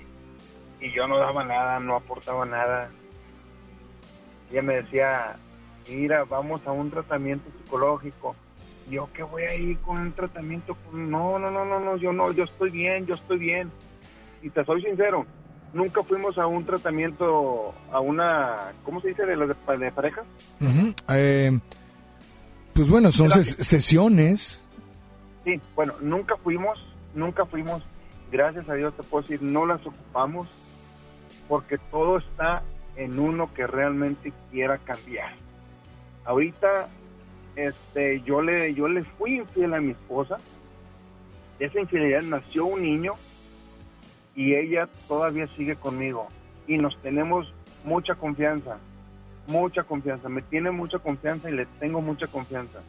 y yo no daba nada, no aportaba nada. Ella me decía, mira, vamos a un tratamiento psicológico. Yo que voy a ir con un tratamiento, no, no, no, no, no, yo no, yo estoy bien, yo estoy bien. Y te soy sincero, nunca fuimos a un tratamiento, a una, ¿cómo se dice? De, las de, de pareja. Eh, pues bueno, son ses- sesiones. Sí, bueno, nunca fuimos, nunca fuimos. Gracias a Dios te puedo decir, no las ocupamos porque todo está en uno que realmente quiera cambiar. Ahorita, este, yo le, yo le fui infiel a mi esposa. Esa infidelidad nació un niño y ella todavía sigue conmigo y nos tenemos mucha confianza, mucha confianza. Me tiene mucha confianza y le tengo mucha confianza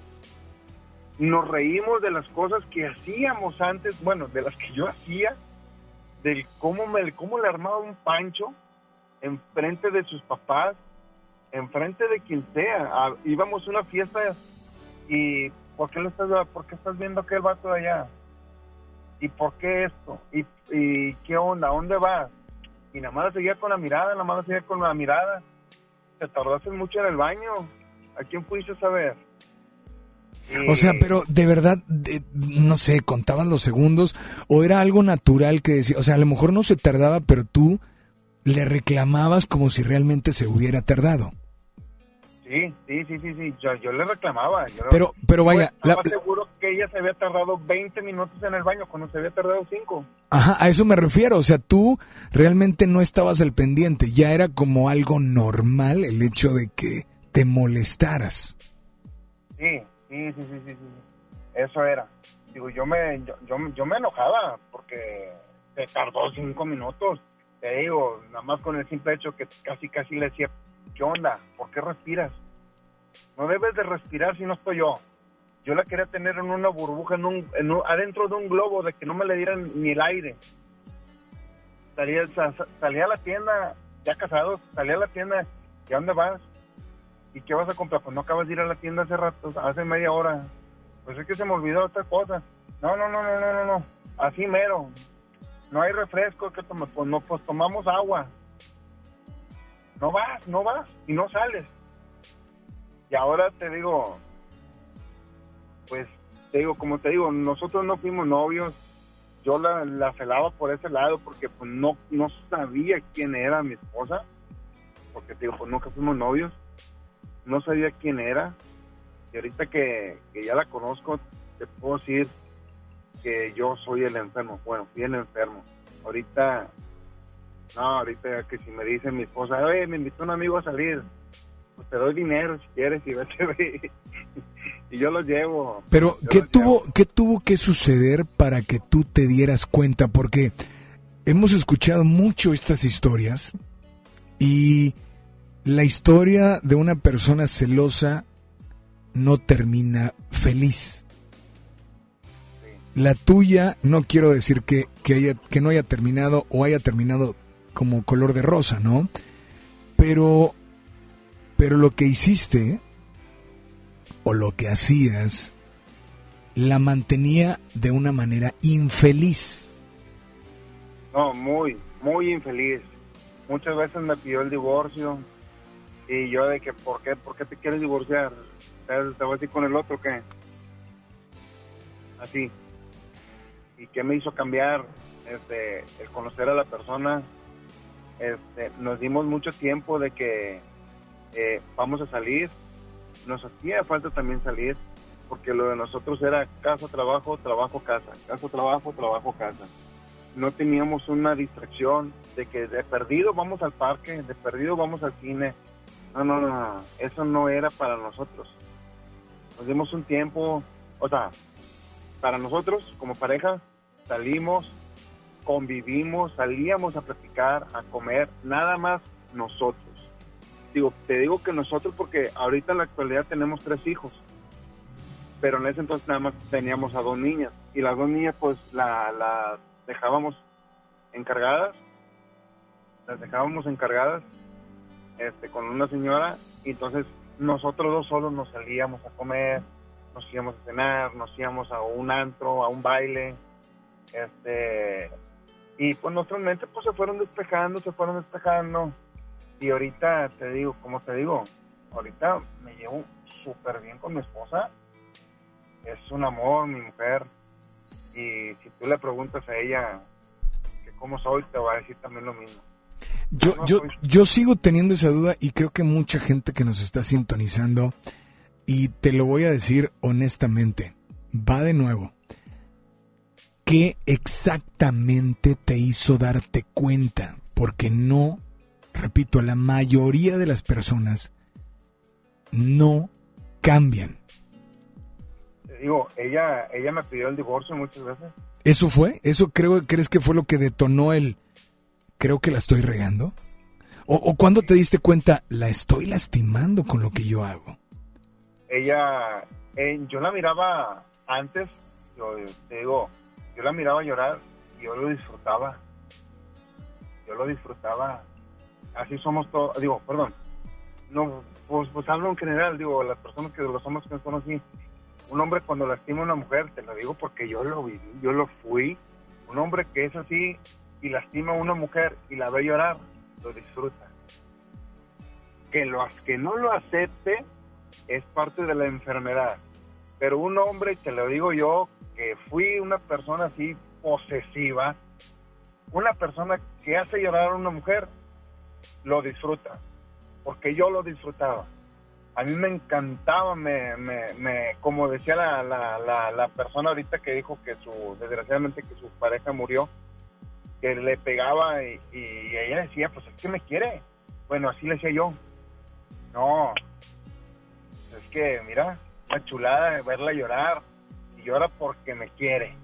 nos reímos de las cosas que hacíamos antes, bueno, de las que yo hacía, del cómo me cómo le armaba un pancho enfrente de sus papás, enfrente de quien sea. Ah, íbamos a una fiesta y ¿por qué lo estás por qué estás viendo aquel vato de allá? ¿Y por qué esto? ¿Y, y qué onda? ¿A dónde vas? Y nada más seguía con la mirada, nada más seguía con la mirada. Te tardaste mucho en el baño. ¿A quién fuiste a ver? O sea, pero de verdad, de- no sé, contaban los segundos o era algo natural que decía, o sea, a lo mejor no se tardaba, pero tú le reclamabas como si realmente se hubiera tardado. Sí, sí, sí, sí, sí. Yo, yo le reclamaba. Yo Pero- pero vaya, Yo la- estaba seguro que ella se había tardado 20 minutos en el baño cuando se había tardado 5. Ajá, a eso me refiero, o sea, tú realmente no estabas al pendiente, ya era como algo normal el hecho de que te molestaras. Sí, sí, sí, sí, sí, sí. Eso era. Digo, yo me, yo, yo, yo me enojaba porque se tardó 5 minutos. Te digo, nada más con el simple hecho que casi, casi le decía, ¿qué onda? ¿Por qué respiras? No debes de respirar si no estoy yo. Yo la quería tener en una burbuja, en un, en un- adentro de un globo, de que no me le dieran ni el aire. Salía, sa- sa- salía a la tienda, ya casados, salía a la tienda, ¿y a dónde vas? ¿Y qué vas a comprar? Pues no acabas de ir a la tienda hace rato, hace media hora. Pues es que se me olvidó otra cosa. No, no, no, no, no, no, no. Así mero. No hay refresco que pues no, pues tomamos agua. No vas, no vas y no sales. Y ahora te digo, pues te digo, como te digo, nosotros no fuimos novios. Yo la, la celaba por ese lado porque pues no, no sabía quién era mi esposa. Porque te digo, pues nunca fuimos novios. No sabía quién era. Y ahorita que ya la conozco, te puedo decir que yo soy el enfermo. Bueno, fui el enfermo. Ahorita, no, ahorita que si me dice mi esposa, oye, me invitó un amigo a salir, pues te doy dinero si quieres y vete, ve". y yo lo llevo. Pero, ¿qué tuvo, ¿qué tuvo que suceder para que tú te dieras cuenta? Porque hemos escuchado mucho estas historias y la historia de una persona celosa no termina feliz. La tuya, no quiero decir que, que, haya- que no haya terminado o haya terminado como color de rosa, ¿no? Pero, pero lo que hiciste o lo que hacías la mantenía de una manera infeliz. No, muy, muy infeliz. Muchas veces me pidió el divorcio y yo de que, ¿por qué, por qué te quieres divorciar? ¿Te vas a ir con el otro qué? Así. ¿Y qué me hizo cambiar? Este, el conocer a la persona. Este, nos dimos mucho tiempo de que eh, vamos a salir. Nos hacía falta también salir porque lo de nosotros era casa, trabajo, trabajo, casa. Casa, trabajo, trabajo, casa no teníamos una distracción de que de perdido vamos al parque, de perdido vamos al cine. No, no, no, no, eso no era para nosotros. Nos dimos un tiempo, o sea, para nosotros como pareja salimos, convivimos, salíamos a platicar, a comer, nada más nosotros. Digo, te digo que nosotros porque ahorita en la actualidad tenemos tres hijos, pero en ese entonces nada más teníamos a dos niñas y las dos niñas pues la, la dejábamos encargadas, las dejábamos encargadas este, con una señora y entonces nosotros dos solos nos salíamos a comer, nos íbamos a cenar, nos íbamos a un antro, a un baile Este, y pues nuestras mentes pues se fueron despejando, se fueron despejando. Y ahorita te digo, como te digo, ahorita me llevo súper bien con mi esposa. Es un amor, mi mujer. Y si tú le preguntas a ella que cómo soy, te va a decir también lo mismo. Yo, yo, yo sigo teniendo esa duda y creo que mucha gente que nos está sintonizando, y te lo voy a decir honestamente, va de nuevo. ¿Qué exactamente te hizo darte cuenta? Porque no, repito, la mayoría de las personas no cambian. Digo, ella, ella me pidió el divorcio muchas veces. ¿Eso fue? ¿Eso creo, crees que fue lo que detonó el creo que la estoy regando? ¿O, o cuando te diste cuenta, la estoy lastimando con lo que yo hago? Ella, eh, yo la miraba antes, yo te digo, yo la miraba llorar y yo lo disfrutaba. Yo lo disfrutaba. Así somos todos, digo, perdón. No, pues, pues hablo en general, digo, las personas que los hombres que son así. Un hombre cuando lastima a una mujer, te lo digo porque yo lo viví, yo lo fui. Un hombre que es así y lastima a una mujer y la ve llorar, lo disfruta. Que, lo, que no lo acepte es parte de la enfermedad. Pero un hombre, te lo digo yo, que fui una persona así posesiva, una persona que hace llorar a una mujer, lo disfruta, porque yo lo disfrutaba. A mí me encantaba, me, me, me como decía la, la, la, la, persona ahorita que dijo que su, desgraciadamente que su pareja murió, que le pegaba y, y ella decía, pues es que me quiere. Bueno, así le decía yo. No, es que mira, una chulada verla llorar llora porque me quiere,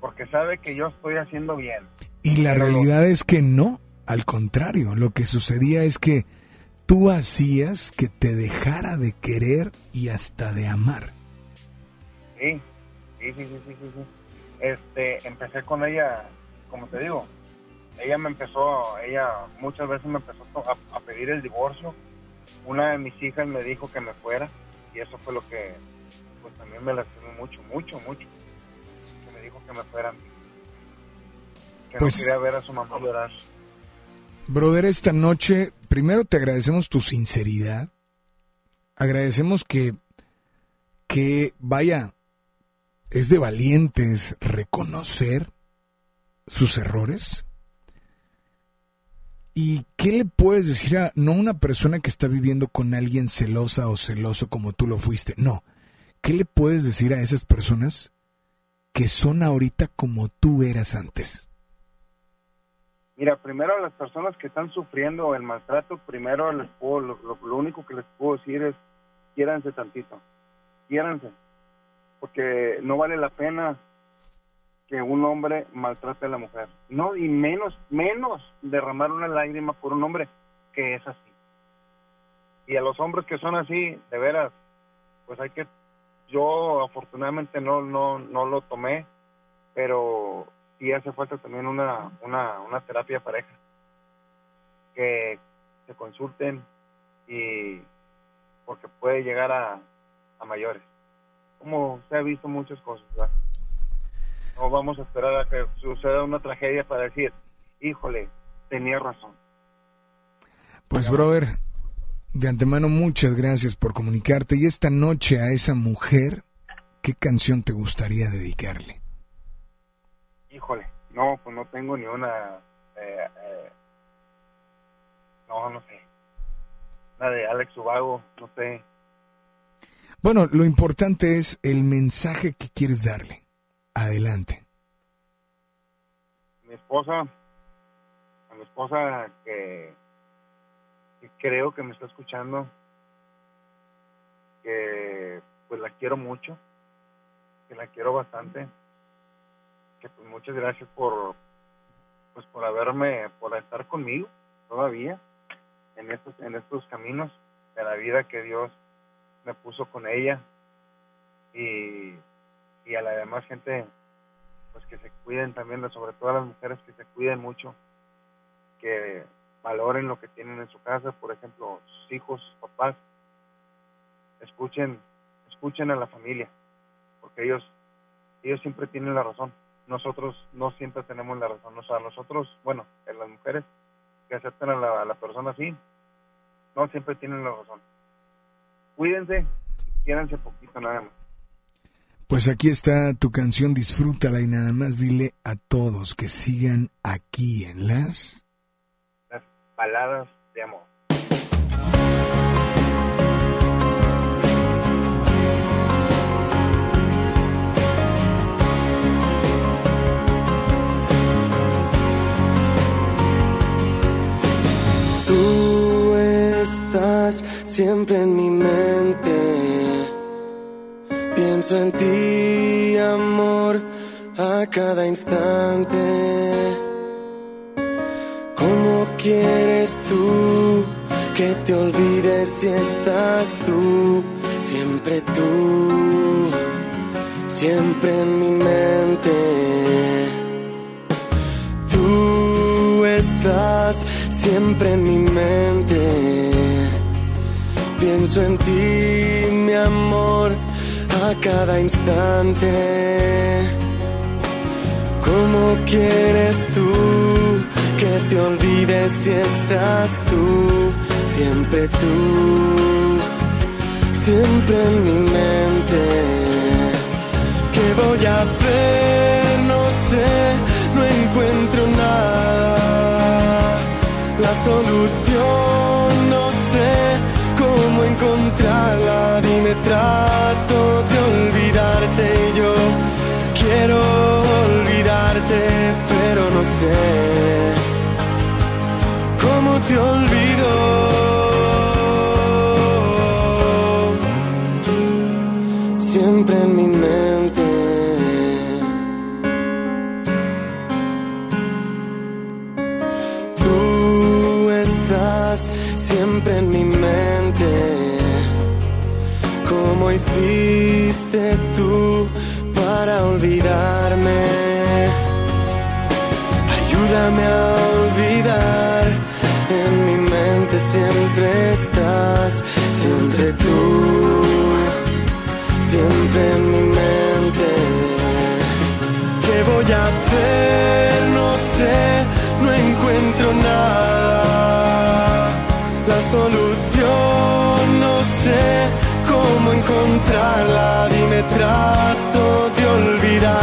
porque sabe que yo estoy haciendo bien. Y la Pero realidad es que no, al contrario, lo que sucedía es que tú hacías que te dejara de querer y hasta de amar. Sí, sí, sí, sí, sí, sí, sí. Este, empecé con ella, como te digo, ella me empezó, ella muchas veces me empezó a, a pedir el divorcio. Una de mis hijas me dijo que me fuera y eso fue lo que, pues también me lastimó mucho, mucho, mucho. Que me dijo que me fuera. Que Pues- no quería ver a su mamá llorar. Brother, esta noche, primero te agradecemos tu sinceridad. Agradecemos que, que, vaya, es de valientes reconocer sus errores. ¿Y qué le puedes decir a, no a una persona que está viviendo con alguien celosa o celoso como tú lo fuiste? No. ¿Qué le puedes decir a esas personas que son ahorita como tú eras antes? Mira, primero a las personas que están sufriendo el maltrato, primero les puedo, lo, lo- lo único que les puedo decir es quiéranse tantito, quiéranse, porque no vale la pena que un hombre maltrate a la mujer, no y menos menos derramar una lágrima por un hombre que es así. Y a los hombres que son así, de veras, pues hay que yo afortunadamente no no no lo tomé, pero sí hace falta también una, una, una terapia de pareja. Que se consulten y porque puede llegar a, a mayores. Como se ha visto muchas cosas, ¿verdad? No vamos a esperar a que suceda una tragedia para decir, híjole, tenía razón. Pues, brother, de antemano muchas gracias por comunicarte. Y esta noche a esa mujer, ¿qué canción te gustaría dedicarle? Híjole, no, pues no tengo ni una... eh, eh, no, no sé. La de Alex Ubago, no sé. Bueno, lo importante es el mensaje que quieres darle. Adelante. mi esposa, a mi esposa que, que creo que me está escuchando, que pues la quiero mucho, que la quiero bastante, que pues muchas gracias por pues por haberme, por estar conmigo todavía en estos, en estos caminos de la vida que Dios me puso con ella y, y a la demás gente pues que se cuiden también, sobre todo a las mujeres que se cuiden mucho, que valoren lo que tienen en su casa, por ejemplo, sus hijos, sus papás, escuchen, escuchen a la familia, porque ellos, ellos siempre tienen la razón. nosotros no siempre tenemos la razón. O sea, nosotros, bueno, en las mujeres que aceptan a la, a persona así, no siempre tienen la razón. Cuídense, quiéranse poquito nada más. Pues aquí está tu canción, disfrútala y nada más dile a todos que sigan aquí en las... Baladas de amor. Tú estás siempre en mi mente. Pienso en ti, amor, a cada instante. Quieres tú que te olvides si estás tú? Siempre tú, siempre en mi mente. Tú estás siempre en mi mente. Pienso en ti, mi amor, a cada instante. ¿Cómo quieres tú te olvides si estás tú? Siempre tú, siempre en mi mente. ¿Qué voy a hacer? No sé, no encuentro nada la solución, no sé cómo encontrarla. Dime, trato de olvidarte y yo quiero olvidarte, pero no sé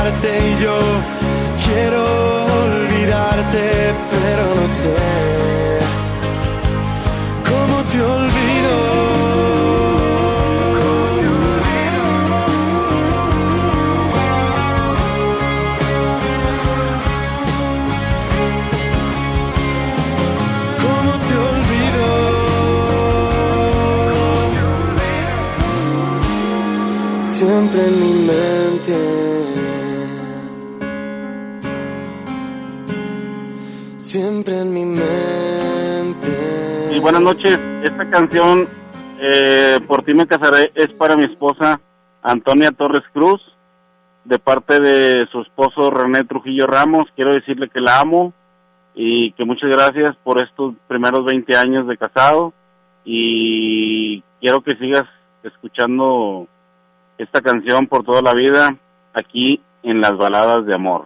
y yo quiero olvidarte, pero no sé buenas noches. Esta canción, eh, Por ti me casaré, es para mi esposa Antonia Torres Cruz, de parte de su esposo René Trujillo Ramos. Quiero decirle que la amo y que muchas gracias por estos primeros 20 años de casado y quiero que sigas escuchando esta canción por toda la vida aquí en las baladas de amor.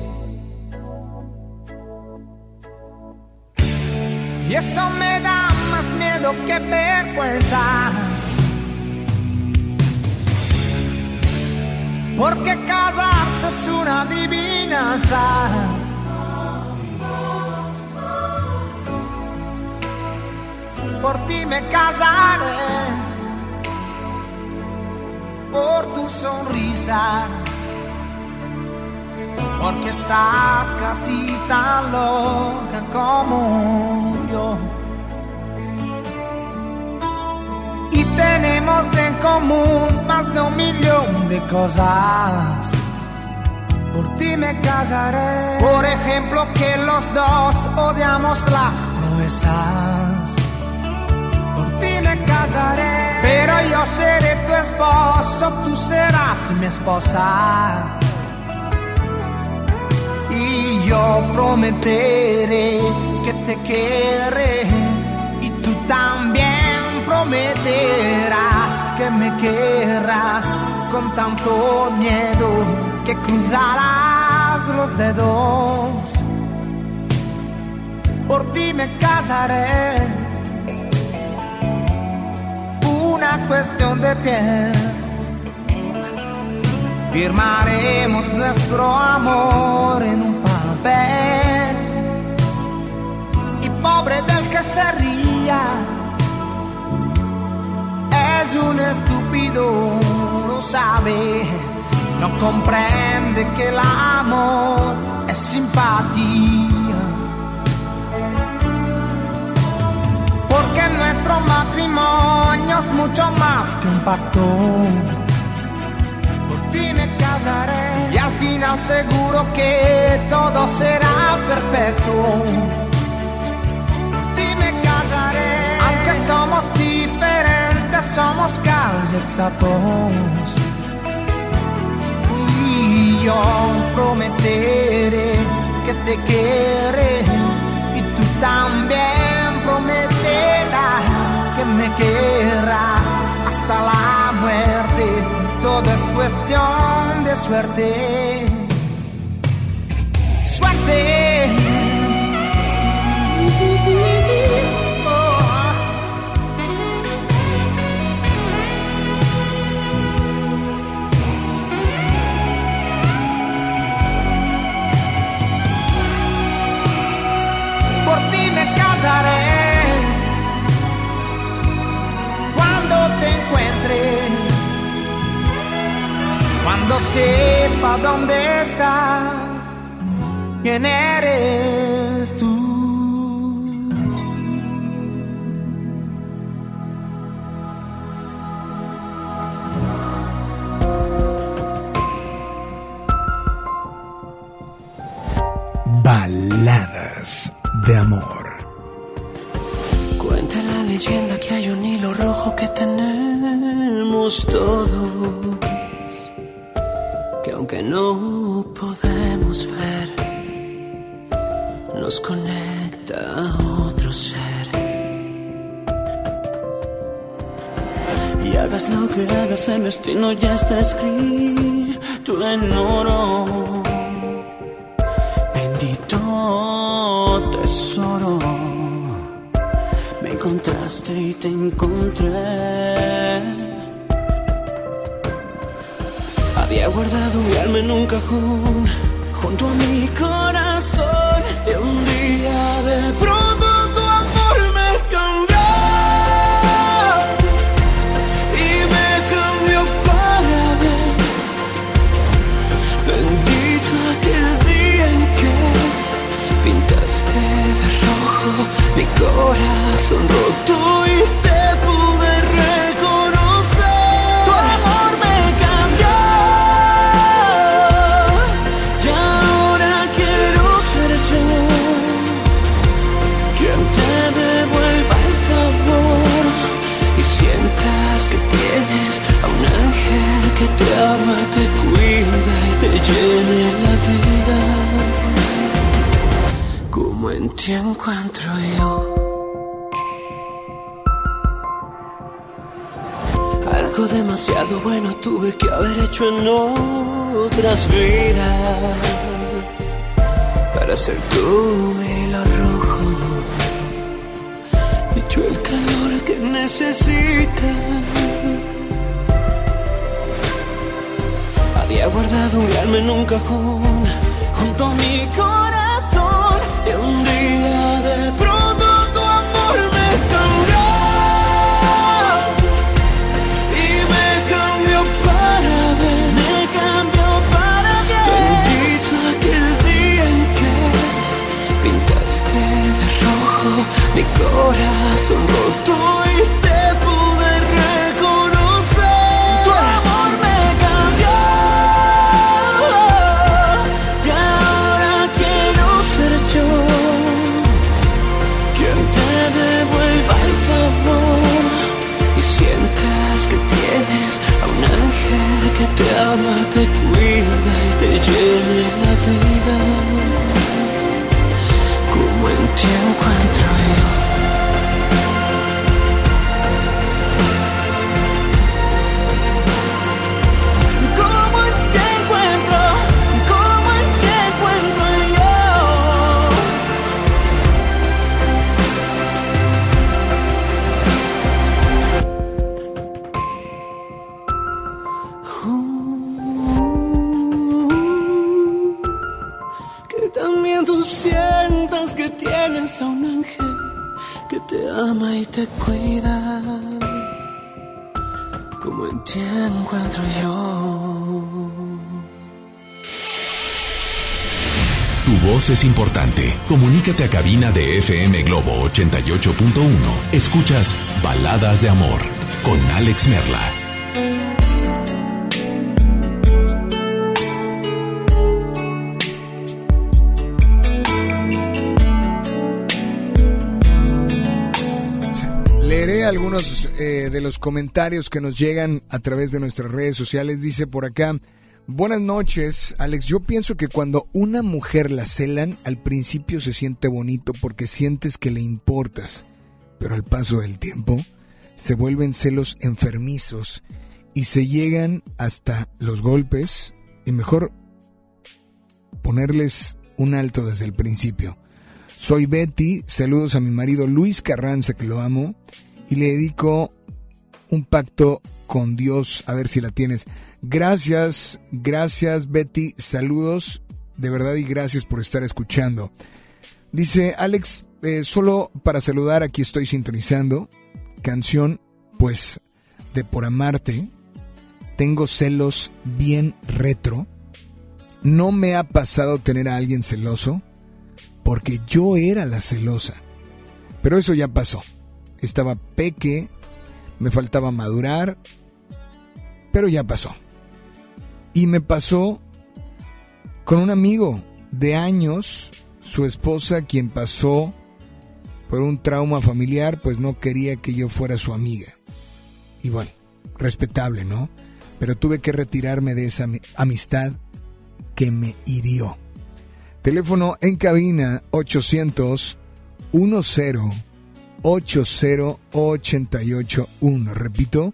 Y eso me da más miedo que vergüenza. Porque casarse es una adivinanza. Por ti me casaré. Por tu sonrisa. porque estás casi tan loca como Y tenemos en común más de un millón de cosas. Por ti me casaré. Por ejemplo, que los dos odiamos las promesas. Por ti me casaré. Pero yo seré tu esposo, tú serás mi esposa. Y yo prometeré que te querré. Y tú también prometerás que me querrás con tanto miedo que cruzarás los dedos. Por ti me casaré. Una cuestión de piel. Firmaremos nuestro amor en un papel. Pobre del que se ría. Es un estúpido, lo sabe no comprende que el amor es simpatía. Porque nuestro matrimonio es mucho más que un pacto. Por ti me casaré y al final seguro que todo será perfecto. Somos diferentes, somos casi exactos y yo prometeré que te querré y tú también prometerás que me querrás hasta la muerte. Todo es cuestión de suerte. Suerte. Cuando te encuentre, cuando sepa dónde estás, quién eres tú. Baladas de amor. Cuenta la leyenda que hay un hilo rojo que tenemos todos, que aunque no podemos ver, nos conecta a otro ser. Y hagas lo que hagas, el destino ya está escrito en oro. Y te encontré. Había guardado mi alma en un cajón, junto a mi corazón, y un día de pronto tu amor Ti encuentro yo. Algo demasiado bueno tuve que haber hecho en otras vidas para ser tú hilo rojo y yo el calor que necesitas. Había guardado mi alma en un cajón junto a mi corazón y un día Go. Tu voz es importante. Comunícate a cabina de FM Globo 88.1. Escuchas Baladas de Amor con Alex Merla. Leeré algunos eh, de los comentarios que nos llegan a través de nuestras redes sociales. Dice por acá, buenas noches, Alex. Yo pienso que cuando una mujer la celan, al principio se siente bonito porque sientes que le importas, pero al paso del tiempo se vuelven celos enfermizos y se llegan hasta los golpes y mejor ponerles un alto desde el principio. Soy Betty, saludos a mi marido Luis Carranza, que lo amo, y le dedico un pacto con Dios, a ver si la tienes. Gracias, gracias Betty, saludos, de verdad y gracias por estar escuchando. Dice Alex, eh, solo para saludar, aquí estoy sintonizando, canción, pues, de Por Amarte, tengo celos bien retro, no me ha pasado tener a alguien celoso, porque yo era la celosa. Pero eso ya pasó. Estaba peque, me faltaba madurar, pero ya pasó. Y me pasó con un amigo de años, su esposa, quien pasó por un trauma familiar, pues no quería que yo fuera su amiga. Y bueno, respetable, ¿no? Pero tuve que retirarme de esa ami- amistad que me hirió. Teléfono en cabina 800 10 80 881. Repito,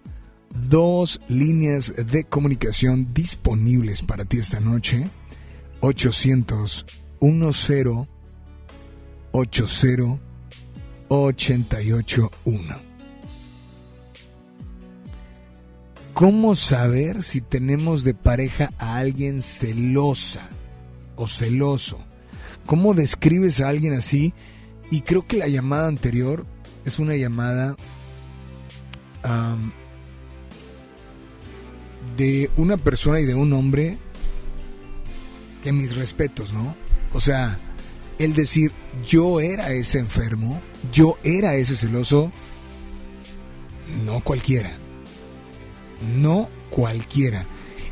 dos líneas de comunicación disponibles para ti esta noche. 800 10 80 881. ¿Cómo saber si tenemos de pareja a alguien celosa o celoso? ¿Cómo describes a alguien así? Y creo que la llamada anterior es una llamada am, de una persona y de un hombre que mis respetos, ¿no? O sea, el decir yo era ese enfermo, yo era ese celoso, no cualquiera. No cualquiera.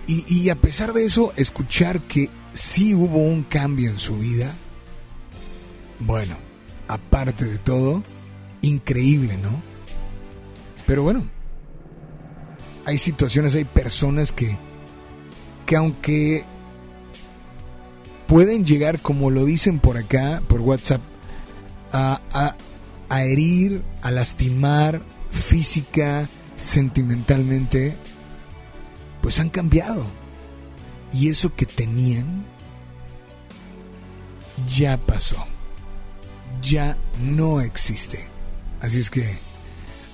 Y, a pesar de eso, escuchar que sí hubo un cambio en su vida, bueno, aparte de todo, increíble, ¿no? Pero bueno, hay situaciones, hay personas que, que aunque pueden llegar, como lo dicen por acá, por WhatsApp, a, a, a herir, a lastimar física, sentimentalmente, pues han cambiado. Y eso que tenían ya pasó. Ya no existe. Así es que,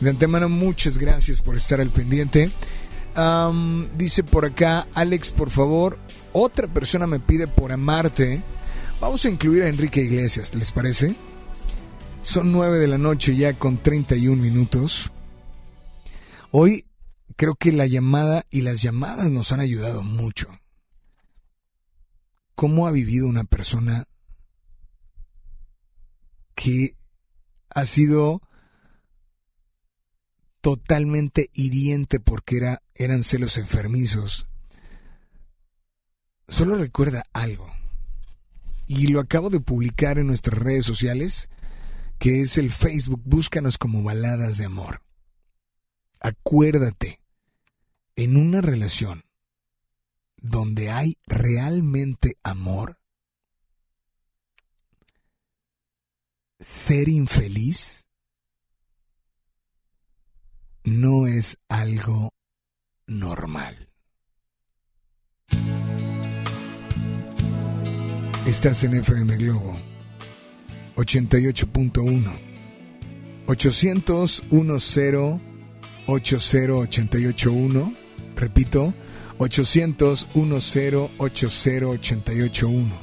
de antemano, muchas gracias por estar al pendiente. Dice por acá, Alex, por favor, otra persona me pide por amarte. Vamos a incluir a Enrique Iglesias, ¿les parece? Son 9 de la noche ya con 31 minutos. Hoy creo que la llamada y las llamadas nos han ayudado mucho. ¿Cómo ha vivido una persona que ha sido totalmente hiriente porque era, eran celos enfermizos. Solo recuerda algo, y lo acabo de publicar en nuestras redes sociales, que es el Facebook, búscanos como baladas de amor. Acuérdate, en una relación donde hay realmente amor, ser infeliz no es algo normal. Estás en FM Globo 88.1 800 10 80881 repito 800 10 80881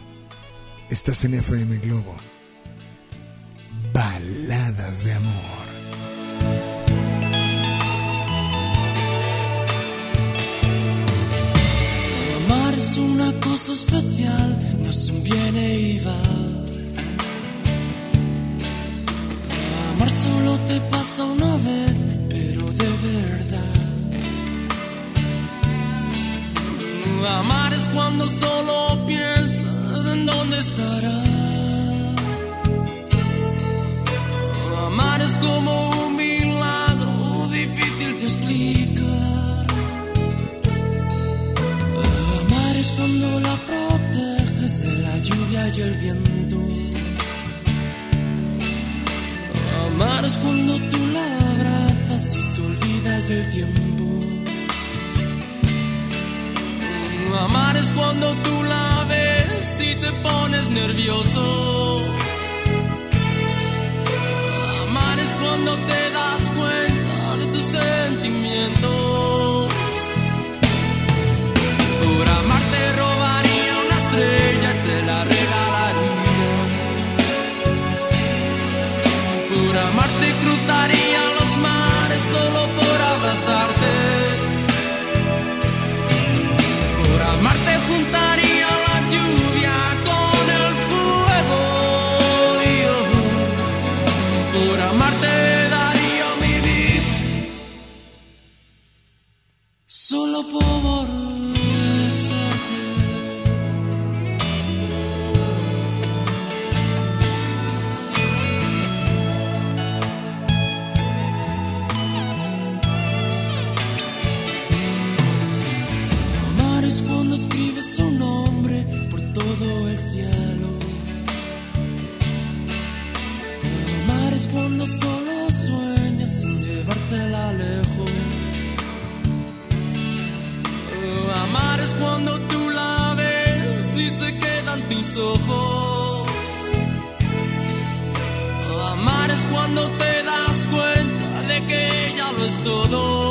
Estás en FM Globo Baladas de amor Amar es una cosa especial, no es un viene y va. Amar solo te pasa una vez, pero de verdad. Amar es cuando solo piensas en dónde estará. Amar es como un cuando la proteges de la lluvia y el viento. Amar es cuando tú la abrazas y te olvidas del tiempo. Amar es cuando tú la ves y te pones nervioso. Amar es cuando te das cuenta de tus sentimientos. Amarte llevártela lejos. Amar es cuando tú la ves y se quedan tus ojos. Amar es cuando te das cuenta de que ella lo es todo.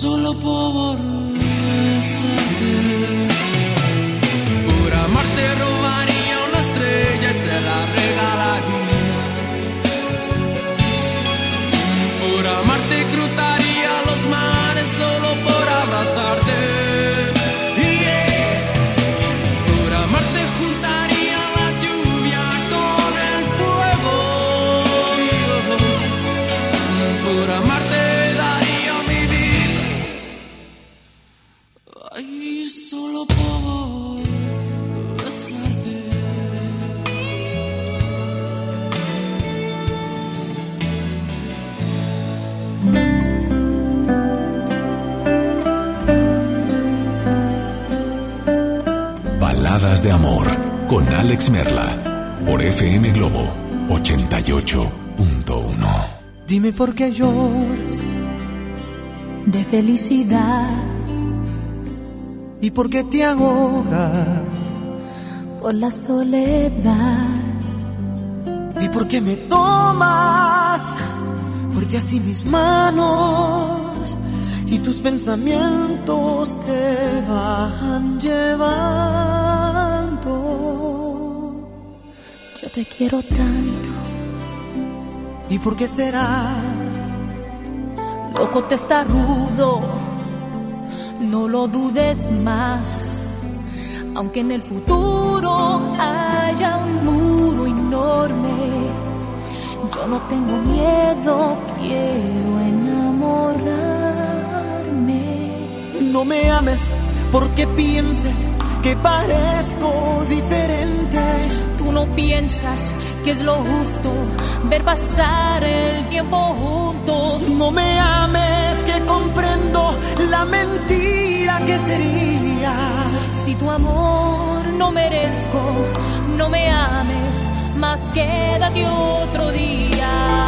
Solo por besarte. Alex Merla por FM Globo 88.1. Dime por qué lloras de felicidad y por qué te ahogas. por la soledad. ¿Y por qué me tomas fuerte así mis manos? y tus pensamientos te van llevando. Yo te quiero tanto. ¿Y por qué será? Loco te está rudo, no lo dudes más. Aunque en el futuro haya un muro enorme, yo no tengo miedo, quiero enamorarme. No me ames porque pienses que parezco diferente. Tú no piensas que es lo justo ver pasar el tiempo juntos. No me ames que comprendo la mentira que sería. Si tu amor no merezco, no me ames, más quédate otro día.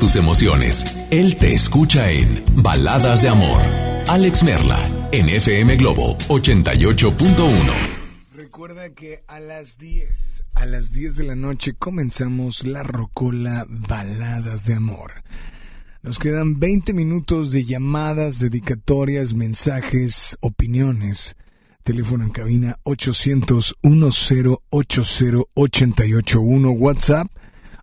tus emociones. Él te escucha en Baladas de Amor. Alex Merla, en FM Globo 88.1. Recuerda que a las 10, a las 10 de la noche comenzamos la Rocola Baladas de Amor. Nos quedan 20 minutos de llamadas, dedicatorias, mensajes, opiniones. Teléfono en cabina 800 1080 881 WhatsApp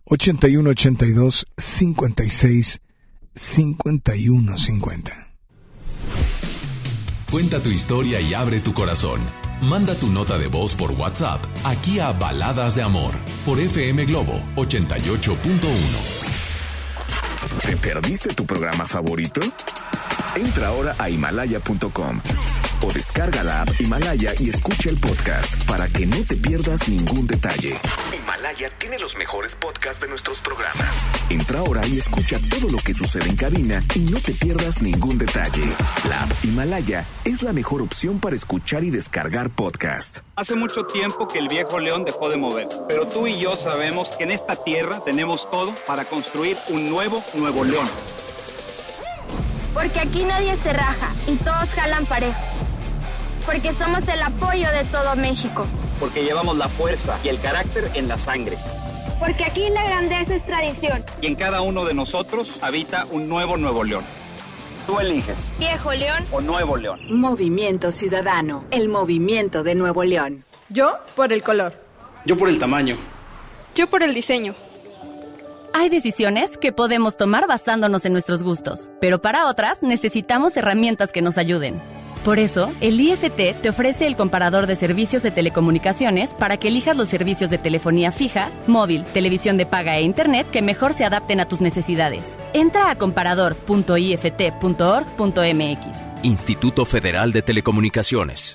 8182 56 5150. Cuenta tu historia y abre tu corazón. Manda tu nota de voz por WhatsApp aquí a Baladas de Amor por FM Globo 88.1. ¿Te perdiste tu programa favorito? Entra ahora a himalaya.com o descarga la app Himalaya y escucha el podcast para que no te pierdas ningún detalle. Himalaya tiene los mejores podcasts de nuestros programas. Entra ahora y escucha todo lo que sucede en cabina y no te pierdas ningún detalle. La app Himalaya es la mejor opción para escuchar y descargar podcast. Hace mucho tiempo que el viejo león dejó de moverse, pero tú y yo sabemos que en esta tierra tenemos todo para construir un nuevo Nuevo León. Porque aquí nadie se raja y todos jalan parejo. Porque somos el apoyo de todo México. Porque llevamos la fuerza y el carácter en la sangre. Porque aquí la grandeza es tradición. Y en cada uno de nosotros habita un nuevo Nuevo León. Tú eliges. Viejo León o Nuevo León. Movimiento Ciudadano, el movimiento de Nuevo León. Yo por el color. Yo por el tamaño. Yo por el diseño. Hay decisiones que podemos tomar basándonos en nuestros gustos, pero para otras necesitamos herramientas que nos ayuden. Por eso, el IFT te ofrece el comparador de servicios de telecomunicaciones para que elijas los servicios de telefonía fija, móvil, televisión de paga e internet que mejor se adapten a tus necesidades. Entra a comparador.ift.org.mx. Instituto Federal de Telecomunicaciones.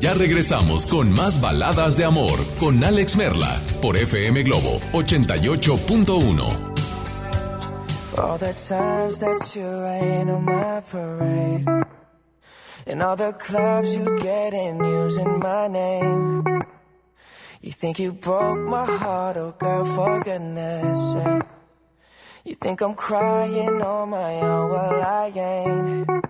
Ya regresamos con más baladas de amor con Alex Merla por FM Globo 88.1. All the times that you rain on my parade And all the clubs you get in using my name. You think you broke my heart, oh girl, for goodness sake. You think I'm crying on my own, well I ain't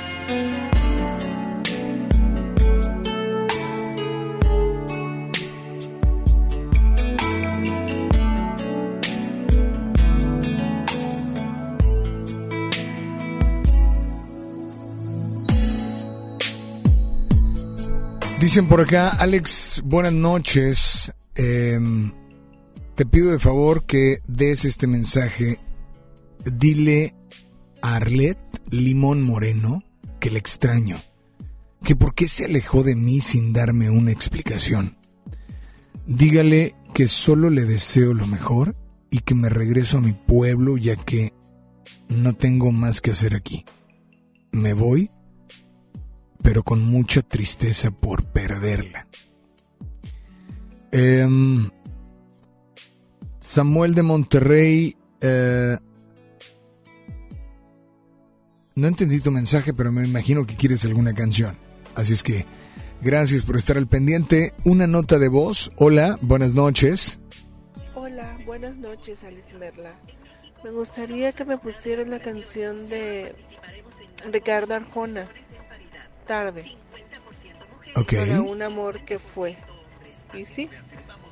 Dicen por acá, Alex, buenas noches. Eh, te pido de favor que des este mensaje. Dile a Arlet Limón Moreno que le extraño. Que por qué se alejó de mí sin darme una explicación. Dígale que solo le deseo lo mejor y que me regreso a mi pueblo ya que no tengo más que hacer aquí. Me voy, pero con mucha tristeza por perderla. Em, Samuel de Monterrey. eh, no entendí tu mensaje, pero me imagino que quieres alguna canción. Así es que gracias por estar al pendiente. Una nota de voz. Hola, buenas noches. Hola, buenas noches, Alice Merla. Me gustaría que me pusieran la canción de Ricardo Arjona, Tarde, Ok. para un amor que fue. Y sí,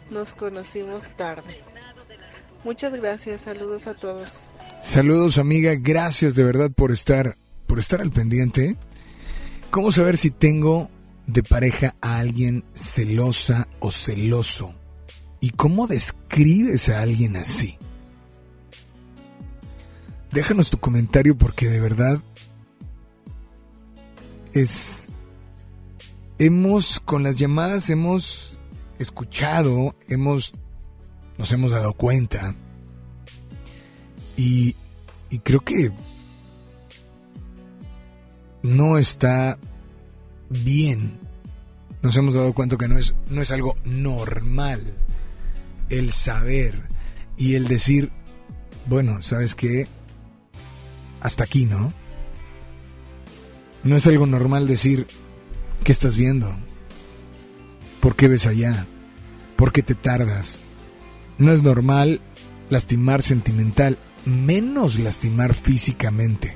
nos conocimos tarde. Muchas gracias, saludos a todos. Saludos amiga, gracias de verdad por estar por estar al pendiente. ¿Cómo saber si tengo de pareja a alguien celosa o celoso? ¿Y cómo describes a alguien así? Déjanos tu comentario porque de verdad es hemos con las llamadas hemos escuchado, hemos nos hemos dado cuenta y, y creo que no está bien. Nos hemos dado cuenta que no es, no es algo normal el saber y el decir, bueno, ¿sabes qué? Hasta aquí, ¿no? No es algo normal decir, ¿qué estás viendo? ¿Por qué ves allá? ¿Por qué te tardas? No es normal lastimar sentimental menos lastimar físicamente.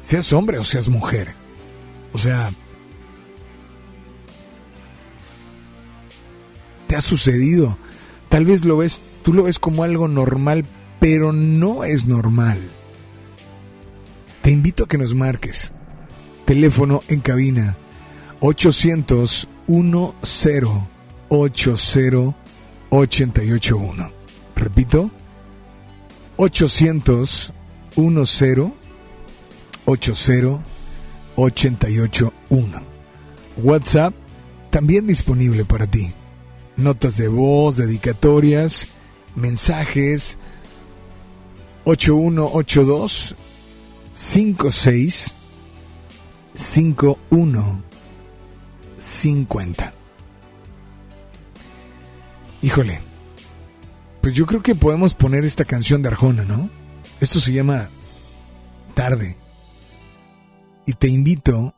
Seas hombre o seas mujer. O sea, te ha sucedido. Tal vez lo ves, tú lo ves como algo normal, pero no es normal. Te invito a que nos marques. Teléfono en cabina 800 10 80 881. Repito, 800 10 80 881. WhatsApp también disponible para ti. Notas de voz, dedicatorias, mensajes 8182 56 51 50. Híjole, pues yo creo que podemos poner esta canción de Arjona, ¿no? Esto se llama Tarde. Y te invito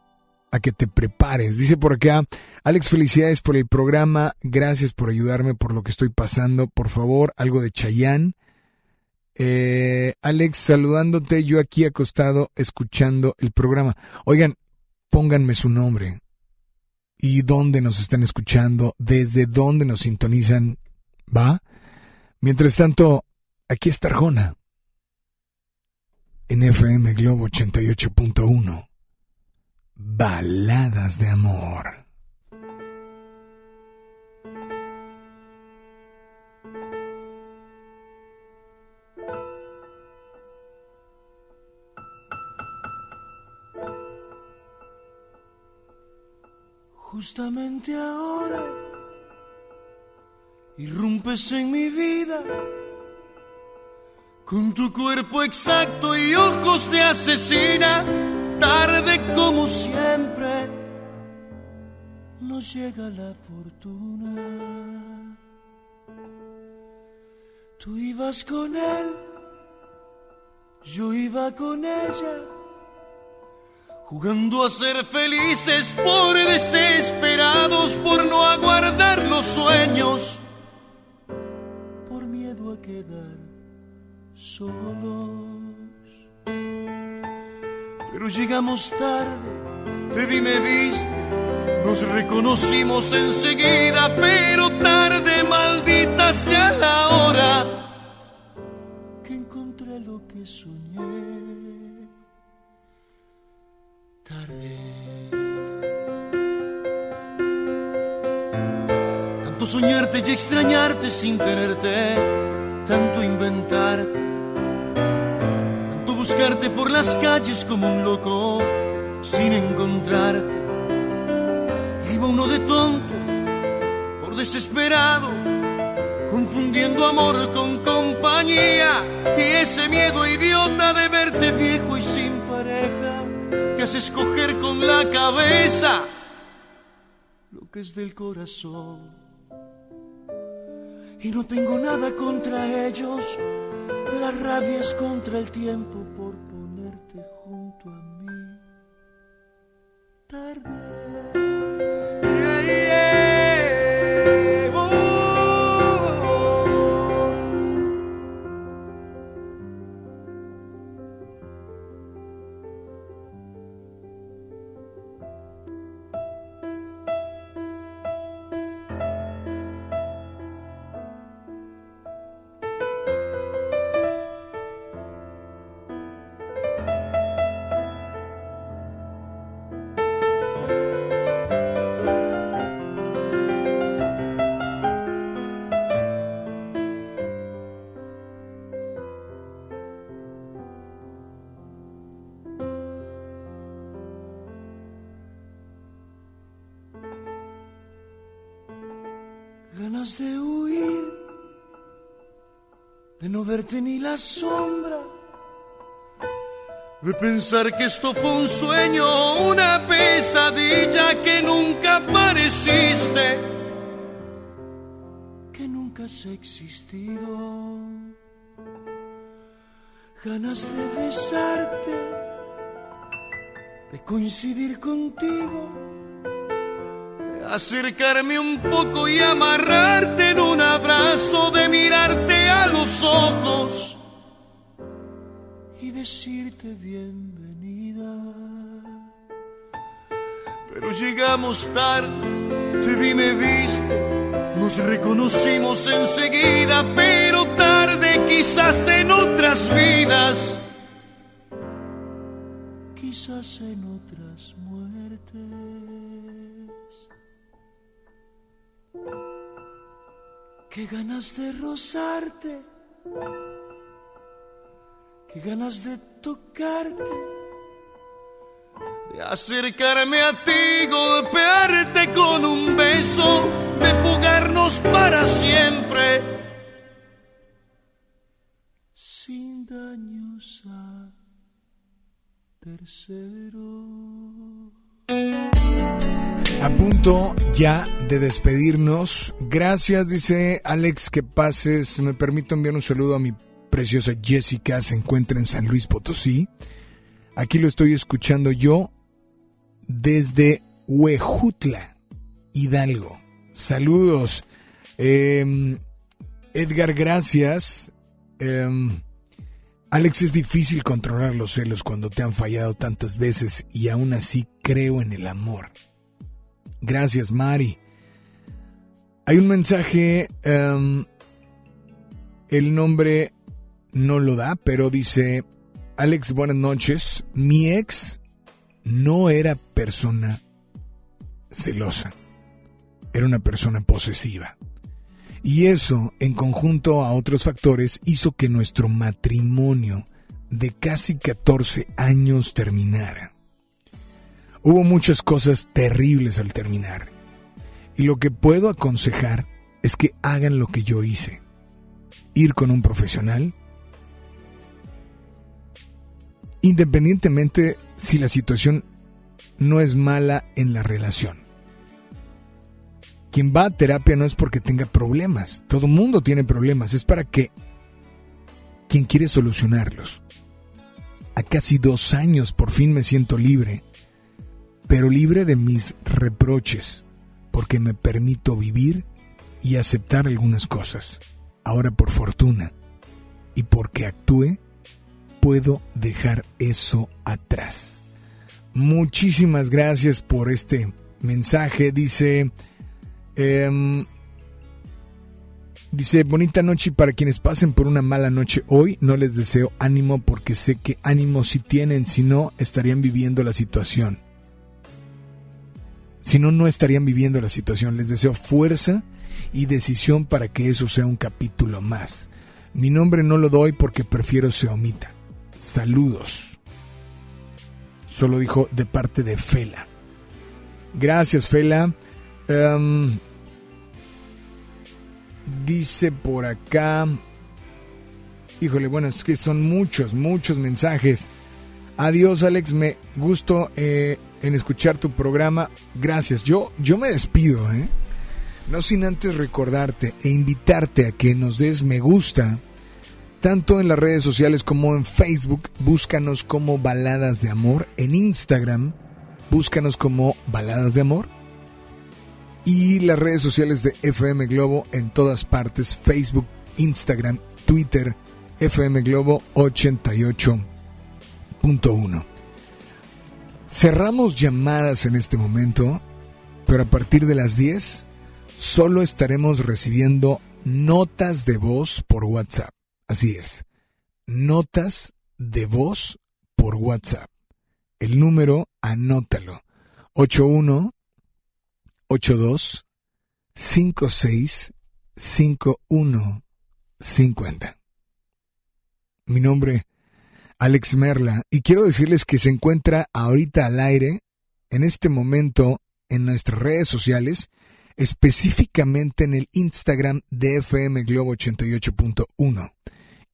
a que te prepares. Dice por acá, Alex, felicidades por el programa, gracias por ayudarme por lo que estoy pasando. Por favor, algo de Chayán. Eh, Alex, saludándote, yo aquí acostado escuchando el programa. Oigan, pónganme su nombre. Y dónde nos están escuchando, desde dónde nos sintonizan, ¿va? Mientras tanto, aquí está Arjona, en FM Globo 88.1, Baladas de Amor. Justamente ahora irrumpes en mi vida con tu cuerpo exacto y ojos de asesina, tarde como siempre, nos llega la fortuna. Tú ibas con él, yo iba con ella jugando a ser felices por desesperados, por no aguardar los sueños, por miedo a quedar solos. Pero llegamos tarde, te vi, me viste, nos reconocimos enseguida, pero tarde, maldita sea la hora que encontré lo que soñé Tanto soñarte y extrañarte sin tenerte, tanto inventarte, tanto buscarte por las calles como un loco sin encontrarte. Iba uno de tonto, por desesperado, confundiendo amor con compañía y ese miedo idiota de verte viejo y sin escoger con la cabeza lo que es del corazón. Y no tengo nada contra ellos, la rabia es contra el tiempo por ponerte junto a mí. Tarde. Ni la sombra, de pensar que esto fue un sueño, una pesadilla que nunca apareciste, que nunca has existido. Ganas de besarte, de coincidir contigo acercarme un poco y amarrarte en un abrazo, de mirarte a los ojos decirte bienvenida. Pero llegamos tarde, te vi, me viste, nos reconocimos enseguida, pero tarde quizás en otras vidas, quizás en otras muertes. Qué ganas de rozarte, qué ganas de tocarte, de acercarme a ti, golpearte con un beso, de fugarnos para siempre, sin daños a terceros. A punto ya de despedirnos. Gracias, dice Alex, que pases. Me permito enviar un saludo a mi preciosa Jessica. Se encuentra en San Luis Potosí. Aquí lo estoy escuchando yo desde Huejutla, Hidalgo. Saludos. Eh, Edgar, gracias. Eh, Alex, es difícil controlar los celos cuando te han fallado tantas veces y aún así creo en el amor. Gracias, Mari. Hay un mensaje, um, el nombre no lo da, pero dice, Alex, buenas noches. Mi ex no era persona celosa, era una persona posesiva. Y eso, en conjunto a otros factores, hizo que nuestro matrimonio de casi 14 años terminara. Hubo muchas cosas terribles al terminar. Y lo que puedo aconsejar es que hagan lo que yo hice. Ir con un profesional. Independientemente si la situación no es mala en la relación. Quien va a terapia no es porque tenga problemas. Todo mundo tiene problemas. Es para que quien quiere solucionarlos. A casi dos años por fin me siento libre pero libre de mis reproches, porque me permito vivir y aceptar algunas cosas. Ahora por fortuna y porque actúe, puedo dejar eso atrás. Muchísimas gracias por este mensaje. Dice, em, dice, bonita noche para quienes pasen por una mala noche hoy. No les deseo ánimo porque sé que ánimo si tienen, si no, estarían viviendo la situación. Si no, no estarían viviendo la situación. Les deseo fuerza y decisión para que eso sea un capítulo más. Mi nombre no lo doy porque prefiero se omita. Saludos. Solo dijo de parte de Fela. Gracias, Fela. Um, dice por acá. Híjole, bueno, es que son muchos, muchos mensajes. Adiós, Alex. Me gusto eh, en escuchar tu programa. Gracias. Yo, yo me despido, ¿eh? No sin antes recordarte e invitarte a que nos des me gusta, tanto en las redes sociales como en Facebook. Búscanos como Baladas de Amor. En Instagram, búscanos como Baladas de Amor. Y las redes sociales de FM Globo en todas partes. Facebook, Instagram, Twitter, FM Globo 88.1. Cerramos llamadas en este momento, pero a partir de las 10 solo estaremos recibiendo notas de voz por WhatsApp. Así es, notas de voz por WhatsApp. El número, anótalo. 81 82 56 51 50. Mi nombre Alex Merla, y quiero decirles que se encuentra ahorita al aire, en este momento, en nuestras redes sociales, específicamente en el Instagram de FM Globo 88.1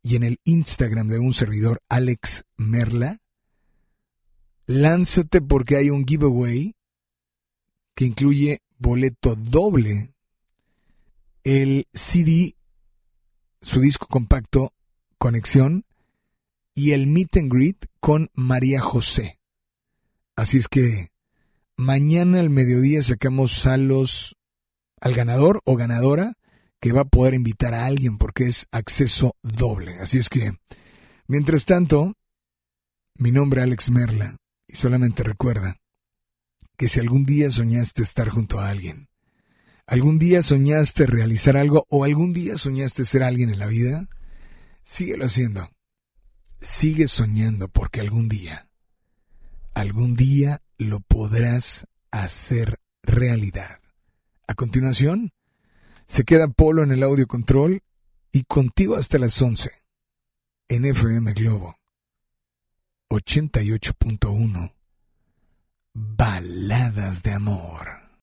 y en el Instagram de un servidor Alex Merla. Lánzate porque hay un giveaway que incluye boleto doble, el CD, su disco compacto Conexión y el meet and greet con María José. Así es que mañana al mediodía sacamos a los, al ganador o ganadora que va a poder invitar a alguien porque es acceso doble. Así es que, mientras tanto, Mi nombre es Alex Merla y solamente recuerda que si algún día soñaste estar junto a alguien, algún día soñaste realizar algo o algún día soñaste ser alguien en la vida, síguelo haciendo. Sigue soñando porque algún día, algún día lo podrás hacer realidad. A continuación, se queda Polo en el audio control y contigo hasta las 11 en FM Globo 88.1 Baladas de Amor.